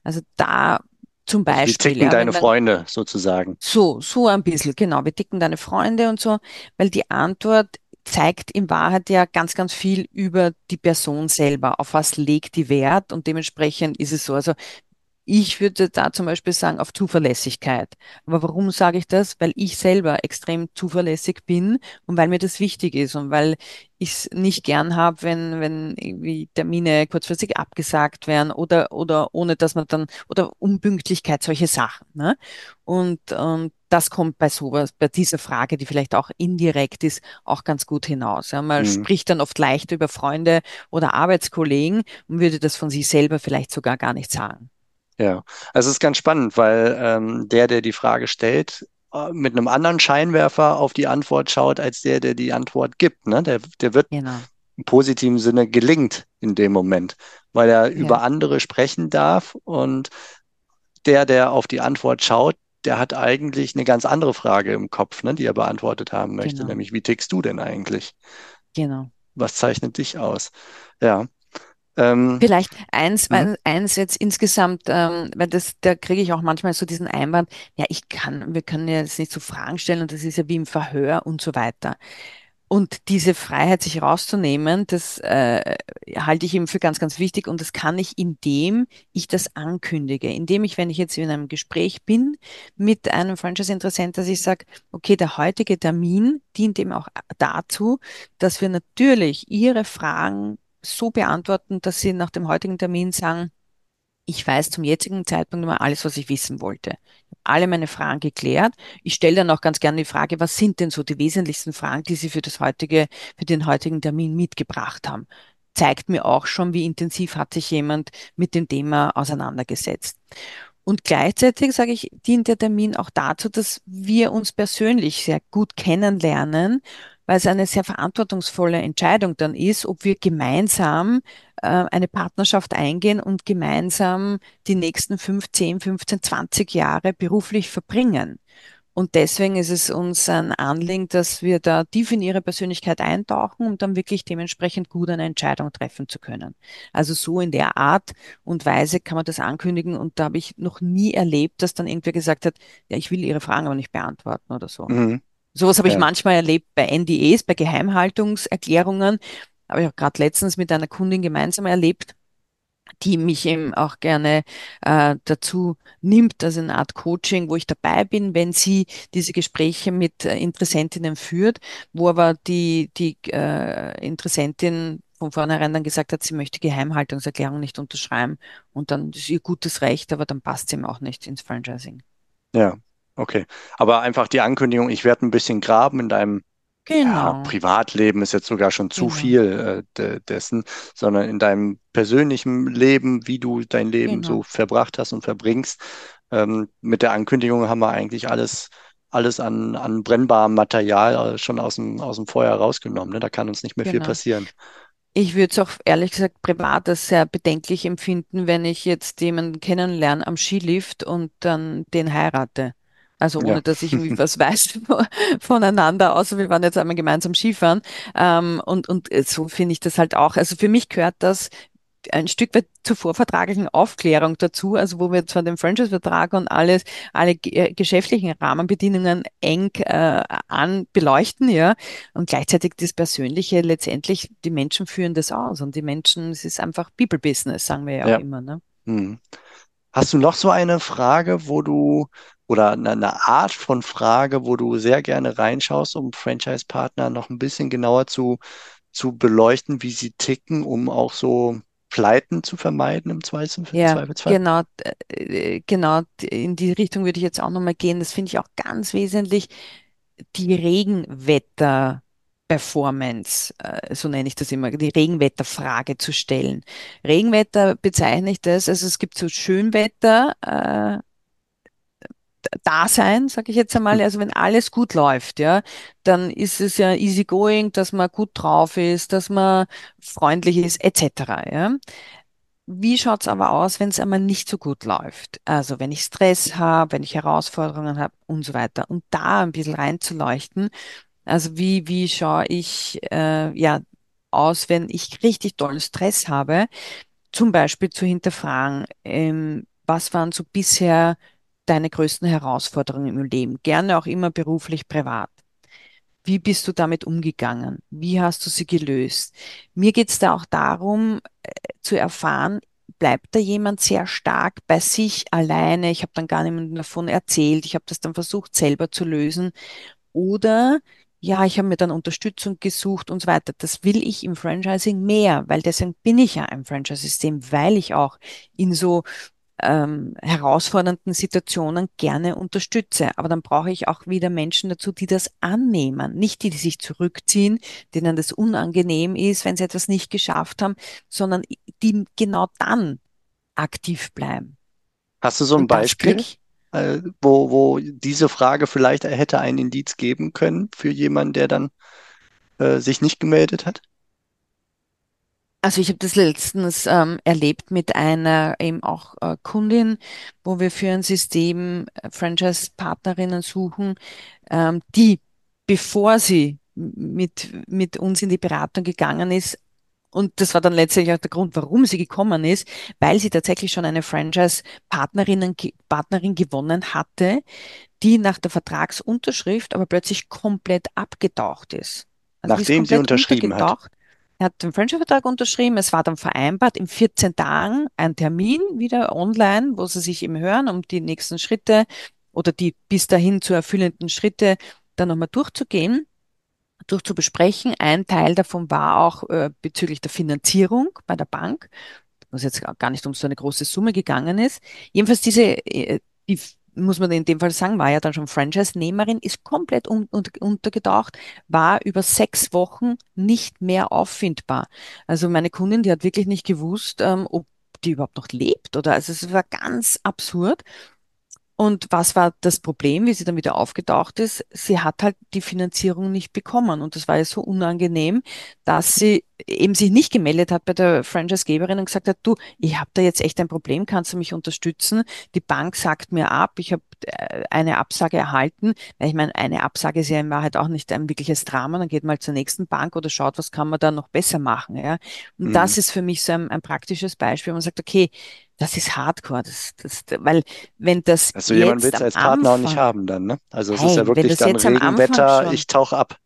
Speaker 2: Also da zum
Speaker 1: Also
Speaker 2: Beispiel,
Speaker 1: ticken
Speaker 2: ja,
Speaker 1: deine
Speaker 2: dann
Speaker 1: Freunde sozusagen?
Speaker 2: so, so ein bisschen, genau, wir dicken deine Freunde und so, weil die Antwort zeigt in Wahrheit ja ganz, ganz viel über die Person selber, auf was legt die Wert und dementsprechend ist es so. Also Ich würde da zum Beispiel sagen, auf Zuverlässigkeit. Aber warum sage ich das? Weil ich selber extrem zuverlässig bin und weil mir das wichtig ist und weil ich es nicht gern habe, wenn, wenn irgendwie Termine kurzfristig abgesagt werden oder, oder ohne dass man dann, oder Unpünktlichkeit, solche Sachen. Ne? Und, und das kommt bei sowas, bei dieser Frage, die vielleicht auch indirekt ist, auch ganz gut hinaus. Ja, man mhm. spricht dann oft leicht über Freunde oder Arbeitskollegen und würde das von sich selber vielleicht sogar gar nicht sagen.
Speaker 1: Ja, also es ist ganz spannend, weil ähm, der, der die Frage stellt, äh, mit einem anderen Scheinwerfer auf die Antwort schaut, als der, der die Antwort gibt. Ne? Der, der wird genau. im positiven Sinne gelingt in dem Moment, weil er ja. über andere sprechen darf und der, der auf die Antwort schaut, der hat eigentlich eine ganz andere Frage im Kopf, ne, die er beantwortet haben möchte, genau. nämlich wie tickst du denn eigentlich?
Speaker 2: Genau.
Speaker 1: Was zeichnet dich aus? Ja.
Speaker 2: Ähm, Vielleicht eins, mhm. eins jetzt insgesamt, ähm, weil das, da kriege ich auch manchmal so diesen Einwand, ja, ich kann, wir können ja jetzt nicht so Fragen stellen und das ist ja wie im Verhör und so weiter. Und diese Freiheit, sich rauszunehmen, das äh, halte ich eben für ganz, ganz wichtig. Und das kann ich, indem ich das ankündige. Indem ich, wenn ich jetzt in einem Gespräch bin mit einem Franchise-Interessent, dass ich sage, okay, der heutige Termin dient eben auch dazu, dass wir natürlich Ihre Fragen so beantworten, dass Sie nach dem heutigen Termin sagen, ich weiß zum jetzigen Zeitpunkt immer alles, was ich wissen wollte. Ich alle meine Fragen geklärt. Ich stelle dann auch ganz gerne die Frage, was sind denn so die wesentlichsten Fragen, die Sie für das heutige, für den heutigen Termin mitgebracht haben? Zeigt mir auch schon, wie intensiv hat sich jemand mit dem Thema auseinandergesetzt. Und gleichzeitig, sage ich, dient der Termin auch dazu, dass wir uns persönlich sehr gut kennenlernen, weil es eine sehr verantwortungsvolle Entscheidung dann ist, ob wir gemeinsam äh, eine Partnerschaft eingehen und gemeinsam die nächsten 5, 10, 15, 20 Jahre beruflich verbringen. Und deswegen ist es uns ein Anliegen, dass wir da tief in ihre Persönlichkeit eintauchen, um dann wirklich dementsprechend gut eine Entscheidung treffen zu können. Also so in der Art und Weise kann man das ankündigen. Und da habe ich noch nie erlebt, dass dann irgendwer gesagt hat, ja, ich will Ihre Fragen aber nicht beantworten oder so. Mhm. Sowas habe ich manchmal erlebt bei NDEs, bei Geheimhaltungserklärungen. Habe ich auch gerade letztens mit einer Kundin gemeinsam erlebt, die mich eben auch gerne äh, dazu nimmt, also eine Art Coaching, wo ich dabei bin, wenn sie diese Gespräche mit äh, Interessentinnen führt, wo aber die, die äh, Interessentin von vornherein dann gesagt hat, sie möchte Geheimhaltungserklärung nicht unterschreiben und dann ist ihr gutes Recht, aber dann passt sie ihm auch nicht ins Franchising.
Speaker 1: Ja, Okay, aber einfach die Ankündigung, ich werde ein bisschen graben in deinem genau. ja, Privatleben ist jetzt sogar schon zu genau. viel äh, de dessen, sondern in deinem persönlichen Leben, wie du dein Leben genau. so verbracht hast und verbringst. Ähm, mit der Ankündigung haben wir eigentlich alles, alles an, an brennbarem Material äh, schon aus dem, aus dem Feuer rausgenommen. Ne? Da kann uns nicht mehr viel genau. passieren.
Speaker 2: Ich würde es auch ehrlich gesagt privat als sehr bedenklich empfinden, wenn ich jetzt jemanden kennenlerne am Skilift und dann den heirate. Also ohne, ja. dass ich irgendwie was weiß voneinander, außer wir waren jetzt einmal gemeinsam Skifahren. Ähm, und, und so finde ich das halt auch. Also für mich gehört das ein Stück weit zur vorvertraglichen Aufklärung dazu, also wo wir zwar den Franchise-Vertrag und alles, alle äh, geschäftlichen Rahmenbedingungen eng äh, an beleuchten, ja, und gleichzeitig das Persönliche letztendlich, die Menschen führen das aus und die Menschen, es ist einfach People-Business, sagen wir ja, ja. auch immer. Ne? Hm.
Speaker 1: Hast du noch so eine Frage, wo du oder eine, Art von Frage, wo du sehr gerne reinschaust, um Franchise-Partner noch ein bisschen genauer zu, zu beleuchten, wie sie ticken, um auch so Pleiten zu vermeiden im Zweifelsfall?
Speaker 2: Ja, genau, äh, genau. In die Richtung würde ich jetzt auch nochmal gehen. Das finde ich auch ganz wesentlich. Die Regenwetter Performance, äh, so nenne ich das immer, die Regenwetterfrage zu stellen. Regenwetter bezeichne ich das, also es gibt so Schönwetter, äh, Dasein, sage ich jetzt einmal, also wenn alles gut läuft, ja, dann ist es ja easy going, dass man gut drauf ist, dass man freundlich ist, etc. Ja. Wie schaut's aber aus, wenn es einmal nicht so gut läuft? Also wenn ich Stress habe, wenn ich Herausforderungen habe und so weiter. Und da ein bisschen reinzuleuchten, also wie, wie schaue ich äh, ja aus, wenn ich richtig tollen Stress habe? Zum Beispiel zu hinterfragen, ähm, was waren so bisher deine größten Herausforderungen im Leben? Gerne auch immer beruflich, privat. Wie bist du damit umgegangen? Wie hast du sie gelöst? Mir geht es da auch darum, äh, zu erfahren, bleibt da jemand sehr stark bei sich alleine. Ich habe dann gar niemandem davon erzählt. Ich habe das dann versucht selber zu lösen. Oder ja, ich habe mir dann Unterstützung gesucht und so weiter. Das will ich im Franchising mehr, weil deswegen bin ich ja ein Franchise-System, weil ich auch in so ähm, herausfordernden Situationen gerne unterstütze. Aber dann brauche ich auch wieder Menschen dazu, die das annehmen. Nicht die, die sich zurückziehen, denen das unangenehm ist, wenn sie etwas nicht geschafft haben, sondern die genau dann aktiv bleiben.
Speaker 1: Hast du so ein Beispiel, äh, wo, wo diese Frage vielleicht hätte ein Indiz geben können für jemanden, der dann äh, sich nicht gemeldet hat?
Speaker 2: Also ich habe das letztens ähm, erlebt mit einer eben auch äh, Kundin, wo wir für ein System äh, Franchise-Partnerinnen suchen, ähm, die, bevor sie mit, mit uns in die Beratung gegangen ist, und das war dann letztendlich auch der Grund, warum sie gekommen ist, weil sie tatsächlich schon eine Franchise-Partnerin Partnerin gewonnen hatte, die nach der Vertragsunterschrift aber plötzlich komplett abgetaucht ist.
Speaker 1: Also Nachdem ist sie unterschrieben hat.
Speaker 2: Er hat den Franchise-Vertrag unterschrieben. Es war dann vereinbart, in 14 Tagen ein Termin wieder online, wo sie sich eben hören, um die nächsten Schritte oder die bis dahin zu erfüllenden Schritte dann nochmal durchzugehen, durchzubesprechen. Ein Teil davon war auch äh, bezüglich der Finanzierung bei der Bank, was jetzt gar nicht um so eine große Summe gegangen ist. Jedenfalls diese, äh, die muss man in dem Fall sagen, war ja dann schon Franchise-Nehmerin, ist komplett un un untergetaucht, war über sechs Wochen nicht mehr auffindbar. Also meine Kundin, die hat wirklich nicht gewusst, ähm, ob die überhaupt noch lebt oder also es war ganz absurd. Und was war das Problem, wie sie dann wieder aufgetaucht ist? Sie hat halt die Finanzierung nicht bekommen. Und das war ja so unangenehm, dass sie eben sich nicht gemeldet hat bei der Franchise-Geberin und gesagt hat, du, ich habe da jetzt echt ein Problem, kannst du mich unterstützen? Die Bank sagt mir ab, ich habe äh, eine Absage erhalten. Ich meine, eine Absage ist ja in Wahrheit auch nicht ein wirkliches Drama. Dann geht mal zur nächsten Bank oder schaut, was kann man da noch besser machen. Ja? Und mhm. das ist für mich so ein, ein praktisches Beispiel, wo man sagt, okay, das ist Hardcore, das, das, weil wenn das
Speaker 1: also jemand willst als Partner Anfang, auch nicht haben dann, ne? Also es hey, ist ja wirklich dann Regenwetter, ich tauche ab.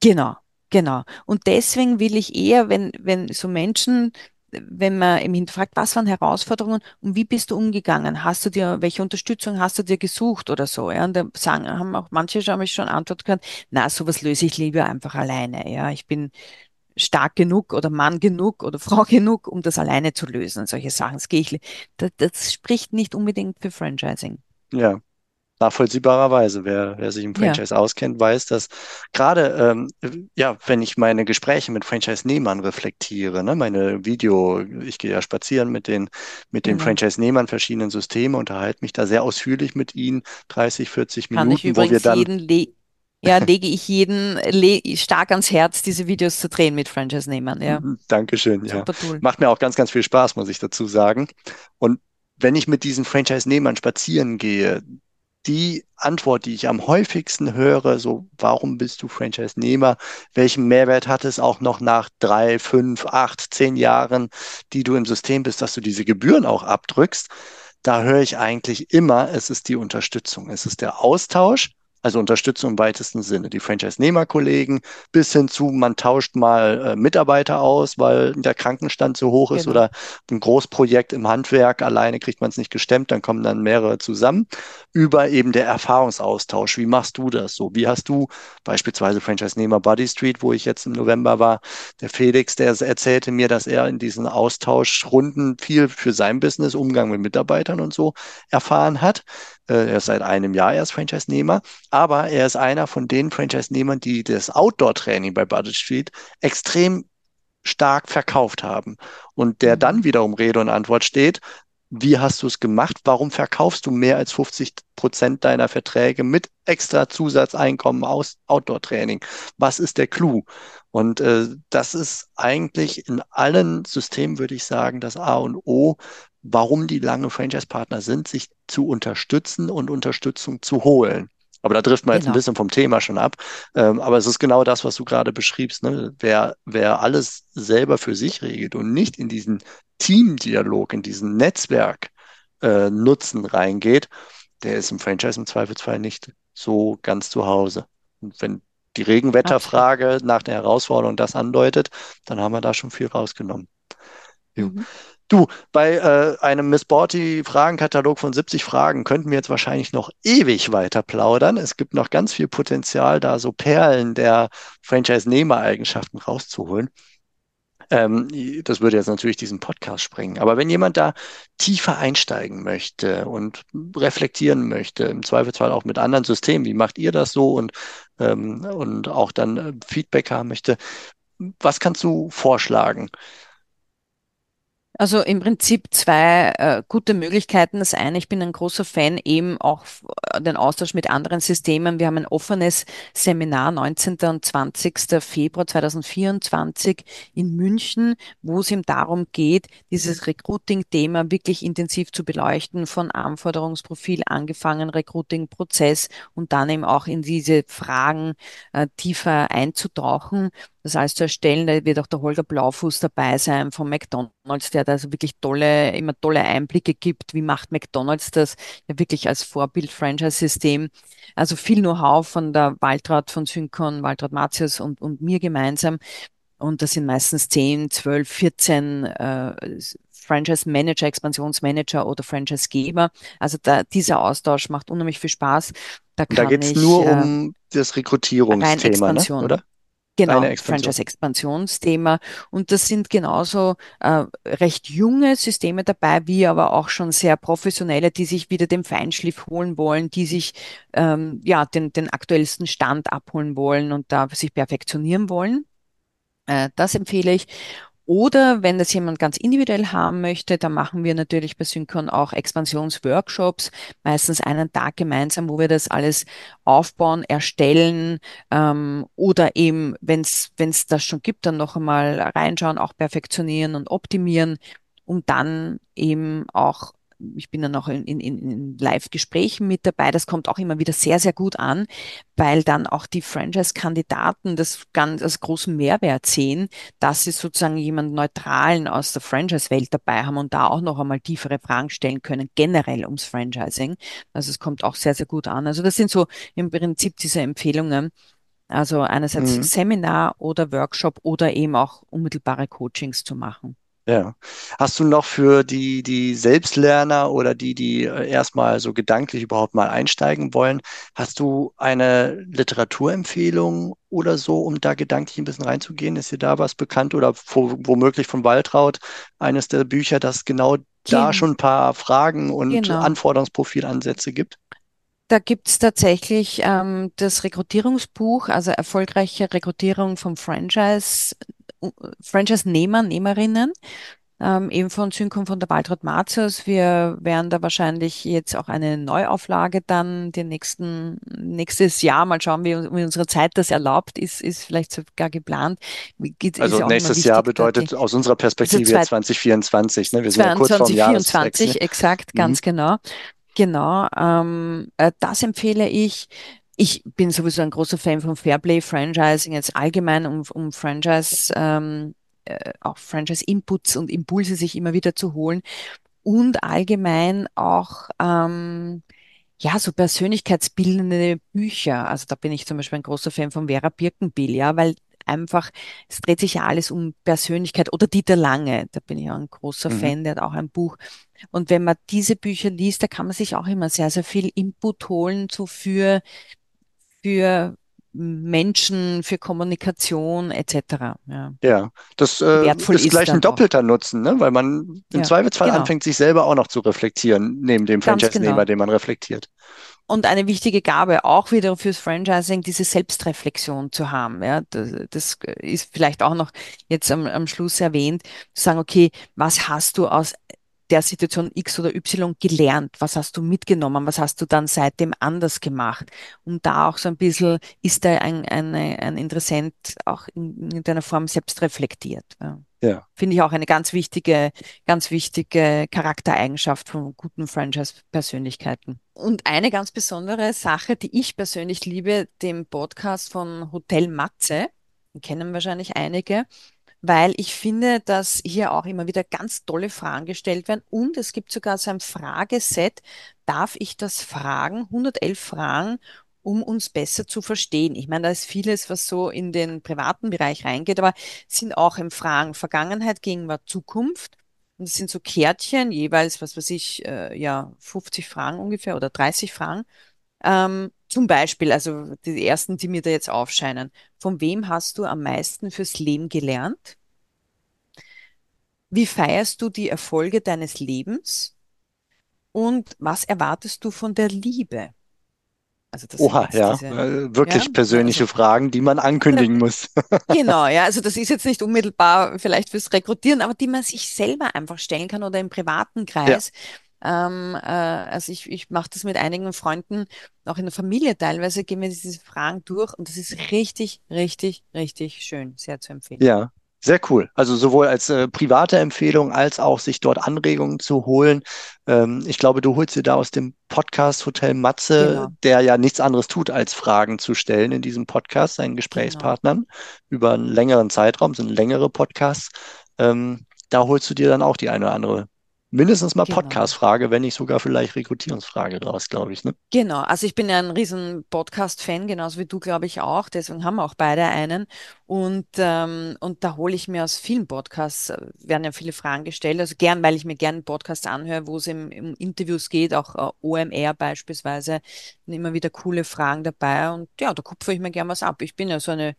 Speaker 2: Genau, genau. Und deswegen will ich eher, wenn wenn so Menschen, wenn man im hinterfragt, was waren Herausforderungen und wie bist du umgegangen? Hast du dir welche Unterstützung hast du dir gesucht oder so? Ja, und da sagen haben auch manche schon mich schon Antwort gehört, na sowas löse ich lieber einfach alleine. Ja, ich bin stark genug oder Mann genug oder Frau genug, um das alleine zu lösen. Solche Sachen. Das, gehe ich, das, das spricht nicht unbedingt für Franchising.
Speaker 1: Ja, nachvollziehbarerweise. Wer, wer sich im Franchise ja. auskennt, weiß, dass gerade, ähm, ja, wenn ich meine Gespräche mit Franchise-Nehmern reflektiere, ne, meine Video, ich gehe ja spazieren mit den, mit den mhm. Franchise-Nehmern verschiedenen Systeme, unterhalte mich da sehr ausführlich mit ihnen, 30, 40 Kann Minuten, wo wir dann.
Speaker 2: Ja, lege ich jeden le stark ans Herz, diese Videos zu drehen mit Franchise-Nehmern. Ja. Mhm,
Speaker 1: Dankeschön. Ja. Macht mir auch ganz, ganz viel Spaß, muss ich dazu sagen. Und wenn ich mit diesen Franchise-Nehmern spazieren gehe, die Antwort, die ich am häufigsten höre, so, warum bist du Franchise-Nehmer? Welchen Mehrwert hat es auch noch nach drei, fünf, acht, zehn Jahren, die du im System bist, dass du diese Gebühren auch abdrückst? Da höre ich eigentlich immer, es ist die Unterstützung, es ist der Austausch also Unterstützung im weitesten Sinne. Die Franchise-Nehmer-Kollegen bis hin zu, man tauscht mal äh, Mitarbeiter aus, weil der Krankenstand zu hoch ist genau. oder ein Großprojekt im Handwerk, alleine kriegt man es nicht gestemmt, dann kommen dann mehrere zusammen. Über eben der Erfahrungsaustausch. Wie machst du das so? Wie hast du beispielsweise Franchise-Nehmer Buddy Street, wo ich jetzt im November war, der Felix, der erzählte mir, dass er in diesen Austauschrunden viel für sein Business, Umgang mit Mitarbeitern und so erfahren hat. Äh, er ist seit einem Jahr erst Franchise-Nehmer, aber er ist einer von den Franchise-Nehmern, die das Outdoor-Training bei Budget Street extrem stark verkauft haben und der mhm. dann wiederum Rede und Antwort steht, wie hast du es gemacht? Warum verkaufst du mehr als 50 Prozent deiner Verträge mit extra Zusatzeinkommen aus Outdoor-Training? Was ist der Clou? Und äh, das ist eigentlich in allen Systemen, würde ich sagen, das A und O, warum die lange Franchise-Partner sind, sich zu unterstützen und Unterstützung zu holen. Aber da trifft man genau. jetzt ein genau. bisschen vom Thema schon ab. Ähm, aber es ist genau das, was du gerade beschriebst. Ne? Wer, wer alles selber für sich regelt und nicht in diesen Teamdialog, in diesen Netzwerk äh, Nutzen reingeht, der ist im Franchise im Zweifelsfall nicht so ganz zu Hause. Und wenn die Regenwetterfrage nach der Herausforderung das andeutet, dann haben wir da schon viel rausgenommen. Mhm. Du, bei äh, einem Miss Borty-Fragenkatalog von 70 Fragen könnten wir jetzt wahrscheinlich noch ewig weiter plaudern. Es gibt noch ganz viel Potenzial, da so Perlen der Franchise-Nehmer-Eigenschaften rauszuholen. Ähm, das würde jetzt natürlich diesen Podcast sprengen. Aber wenn jemand da tiefer einsteigen möchte und reflektieren möchte, im Zweifelsfall auch mit anderen Systemen, wie macht ihr das so und, ähm, und auch dann äh, Feedback haben möchte, was kannst du vorschlagen?
Speaker 2: Also im Prinzip zwei äh, gute Möglichkeiten. Das eine, ich bin ein großer Fan eben auch äh, den Austausch mit anderen Systemen. Wir haben ein offenes Seminar 19. und 20. Februar 2024 in München, wo es eben darum geht, dieses Recruiting-Thema wirklich intensiv zu beleuchten, von Anforderungsprofil angefangen, Recruiting-Prozess und dann eben auch in diese Fragen äh, tiefer einzutauchen das alles zu erstellen. Da wird auch der Holger Blaufuß dabei sein von McDonalds, der da also wirklich tolle, immer tolle Einblicke gibt. Wie macht McDonalds das ja wirklich als Vorbild-Franchise-System? Also viel Know-how von der Waltraud von Syncon, Waltraud Martius und, und mir gemeinsam. Und das sind meistens 10, 12, 14 äh, Franchise-Manager, Expansionsmanager oder Franchise-Geber. Also da, dieser Austausch macht unheimlich viel Spaß.
Speaker 1: Da, da geht es nur äh, um das Rekrutierungsthema, ne? oder?
Speaker 2: Genau, Franchise-Expansionsthema. Und das sind genauso äh, recht junge Systeme dabei, wie aber auch schon sehr professionelle, die sich wieder den Feinschliff holen wollen, die sich ähm, ja den, den aktuellsten Stand abholen wollen und da sich perfektionieren wollen. Äh, das empfehle ich. Oder wenn das jemand ganz individuell haben möchte, dann machen wir natürlich bei Synchron auch Expansionsworkshops, meistens einen Tag gemeinsam, wo wir das alles aufbauen, erstellen ähm, oder eben, wenn es das schon gibt, dann noch einmal reinschauen, auch perfektionieren und optimieren, um dann eben auch ich bin dann auch in, in, in Live-Gesprächen mit dabei. Das kommt auch immer wieder sehr, sehr gut an, weil dann auch die Franchise-Kandidaten das ganz als großen Mehrwert sehen, dass sie sozusagen jemanden Neutralen aus der Franchise-Welt dabei haben und da auch noch einmal tiefere Fragen stellen können, generell ums Franchising. Also es kommt auch sehr, sehr gut an. Also das sind so im Prinzip diese Empfehlungen. Also einerseits mhm. Seminar oder Workshop oder eben auch unmittelbare Coachings zu machen.
Speaker 1: Ja. Hast du noch für die, die Selbstlerner oder die, die äh, erstmal so gedanklich überhaupt mal einsteigen wollen, hast du eine Literaturempfehlung oder so, um da gedanklich ein bisschen reinzugehen? Ist dir da was bekannt oder womöglich von Waltraud eines der Bücher, das genau da schon ein paar Fragen und genau. Anforderungsprofilansätze gibt?
Speaker 2: Da gibt es tatsächlich ähm, das Rekrutierungsbuch, also erfolgreiche Rekrutierung vom Franchise Franchise-Nehmer, Nehmerinnen, ähm, eben von Synchron von der Waltraud Marzius. Wir werden da wahrscheinlich jetzt auch eine Neuauflage dann den nächsten, nächstes Jahr mal schauen, wie, wie unsere Zeit das erlaubt, ist, ist vielleicht sogar geplant.
Speaker 1: Geht, also nächstes wichtig, Jahr bedeutet aus unserer Perspektive also 2024, ne? Wir sind 22, ja kurz vorm
Speaker 2: 2024, exakt, ganz mhm. genau. Genau, ähm, äh, das empfehle ich ich bin sowieso ein großer Fan von Fairplay Franchising, jetzt allgemein um, um Franchise, ähm, äh, auch Franchise-Inputs und Impulse sich immer wieder zu holen und allgemein auch ähm, ja, so persönlichkeitsbildende Bücher. Also da bin ich zum Beispiel ein großer Fan von Vera Birkenbill, ja, weil einfach, es dreht sich ja alles um Persönlichkeit oder Dieter Lange, da bin ich auch ein großer mhm. Fan, der hat auch ein Buch. Und wenn man diese Bücher liest, da kann man sich auch immer sehr, sehr viel Input holen, so für für Menschen, für Kommunikation etc.
Speaker 1: Ja, ja das äh, ist gleich ein doppelter auch. Nutzen, ne? weil man im ja, Zweifelsfall genau. anfängt, sich selber auch noch zu reflektieren, neben dem Franchise-Nehmer, genau. den man reflektiert.
Speaker 2: Und eine wichtige Gabe auch wieder fürs Franchising, diese Selbstreflexion zu haben. Ja, das, das ist vielleicht auch noch jetzt am, am Schluss erwähnt, zu sagen, okay, was hast du aus der Situation X oder Y gelernt? Was hast du mitgenommen? Was hast du dann seitdem anders gemacht? Und da auch so ein bisschen, ist da ein, eine, ein Interessent auch in, in deiner Form selbst reflektiert? Ja. ja. Finde ich auch eine ganz wichtige, ganz wichtige Charaktereigenschaft von guten Franchise-Persönlichkeiten. Und eine ganz besondere Sache, die ich persönlich liebe, dem Podcast von Hotel Matze, kennen wahrscheinlich einige, weil ich finde, dass hier auch immer wieder ganz tolle Fragen gestellt werden und es gibt sogar so ein Frageset, darf ich das fragen? 111 Fragen, um uns besser zu verstehen. Ich meine, da ist vieles, was so in den privaten Bereich reingeht, aber sind auch im Fragen Vergangenheit, Gegenwart, Zukunft Und es sind so Kärtchen, jeweils, was weiß ich, äh, ja, 50 Fragen ungefähr oder 30 Fragen. Ähm, zum Beispiel, also die ersten, die mir da jetzt aufscheinen. Von wem hast du am meisten fürs Leben gelernt? Wie feierst du die Erfolge deines Lebens? Und was erwartest du von der Liebe?
Speaker 1: Also das Oha, ja, diese, äh, wirklich ja, persönliche also, Fragen, die man ankündigen muss.
Speaker 2: genau, ja, also das ist jetzt nicht unmittelbar vielleicht fürs Rekrutieren, aber die man sich selber einfach stellen kann oder im privaten Kreis. Ja. Ähm, äh, also ich, ich mache das mit einigen Freunden, auch in der Familie teilweise, gehen wir diese Fragen durch und das ist richtig, richtig, richtig schön, sehr zu empfehlen.
Speaker 1: Ja, sehr cool. Also sowohl als äh, private Empfehlung als auch sich dort Anregungen zu holen. Ähm, ich glaube, du holst dir da aus dem Podcast Hotel Matze, genau. der ja nichts anderes tut, als Fragen zu stellen in diesem Podcast, seinen Gesprächspartnern genau. über einen längeren Zeitraum, sind längere Podcasts. Ähm, da holst du dir dann auch die eine oder andere mindestens mal genau. Podcast-Frage, wenn nicht sogar vielleicht Rekrutierungsfrage draus, glaube ich. Ne?
Speaker 2: Genau, also ich bin ja ein riesen Podcast-Fan, genauso wie du, glaube ich, auch. Deswegen haben wir auch beide einen. Und, ähm, und da hole ich mir aus vielen Podcasts, äh, werden ja viele Fragen gestellt. Also gern, weil ich mir gerne Podcasts anhöre, wo es im, im Interviews geht, auch äh, OMR beispielsweise, immer wieder coole Fragen dabei. Und ja, da kupfe ich mir gern was ab. Ich bin ja so eine,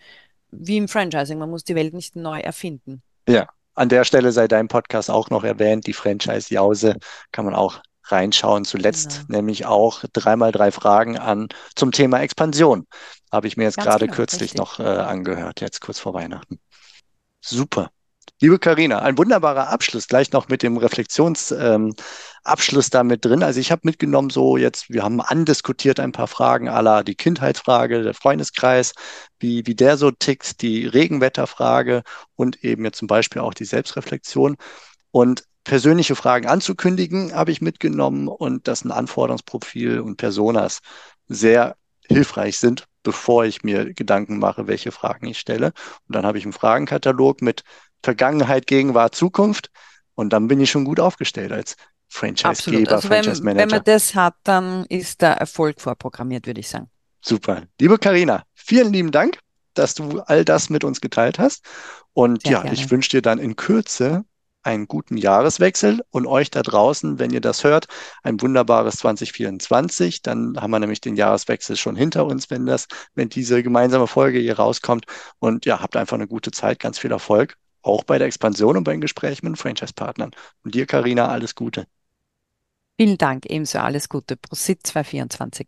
Speaker 2: wie im Franchising, man muss die Welt nicht neu erfinden.
Speaker 1: Ja, an der Stelle sei dein Podcast auch noch erwähnt, die Franchise Jause, kann man auch reinschauen. Zuletzt genau. nämlich auch dreimal drei Fragen an zum Thema Expansion. Habe ich mir jetzt Ganz gerade genau, kürzlich richtig. noch äh, angehört, jetzt kurz vor Weihnachten. Super. Liebe Karina, ein wunderbarer Abschluss, gleich noch mit dem Reflexionsabschluss ähm, da mit drin. Also ich habe mitgenommen, so jetzt, wir haben andiskutiert ein paar Fragen aller die Kindheitsfrage, der Freundeskreis, wie, wie der so tickt, die Regenwetterfrage und eben jetzt zum Beispiel auch die Selbstreflexion. Und persönliche Fragen anzukündigen, habe ich mitgenommen und dass ein Anforderungsprofil und Personas sehr hilfreich sind, bevor ich mir Gedanken mache, welche Fragen ich stelle. Und dann habe ich einen Fragenkatalog mit Vergangenheit, Gegenwart, Zukunft. Und dann bin ich schon gut aufgestellt als Franchise-Geber,
Speaker 2: also Franchise-Manager. Wenn, wenn man das hat, dann ist der Erfolg vorprogrammiert, würde ich sagen.
Speaker 1: Super. Liebe Karina, vielen lieben Dank, dass du all das mit uns geteilt hast. Und Sehr ja, gerne. ich wünsche dir dann in Kürze einen guten Jahreswechsel und euch da draußen, wenn ihr das hört, ein wunderbares 2024. Dann haben wir nämlich den Jahreswechsel schon hinter uns, wenn das, wenn diese gemeinsame Folge hier rauskommt. Und ja, habt einfach eine gute Zeit, ganz viel Erfolg auch bei der Expansion und beim Gespräch mit den Franchise-Partnern. Und dir, Karina, alles Gute.
Speaker 2: Vielen Dank, ebenso alles Gute. Prosit 224.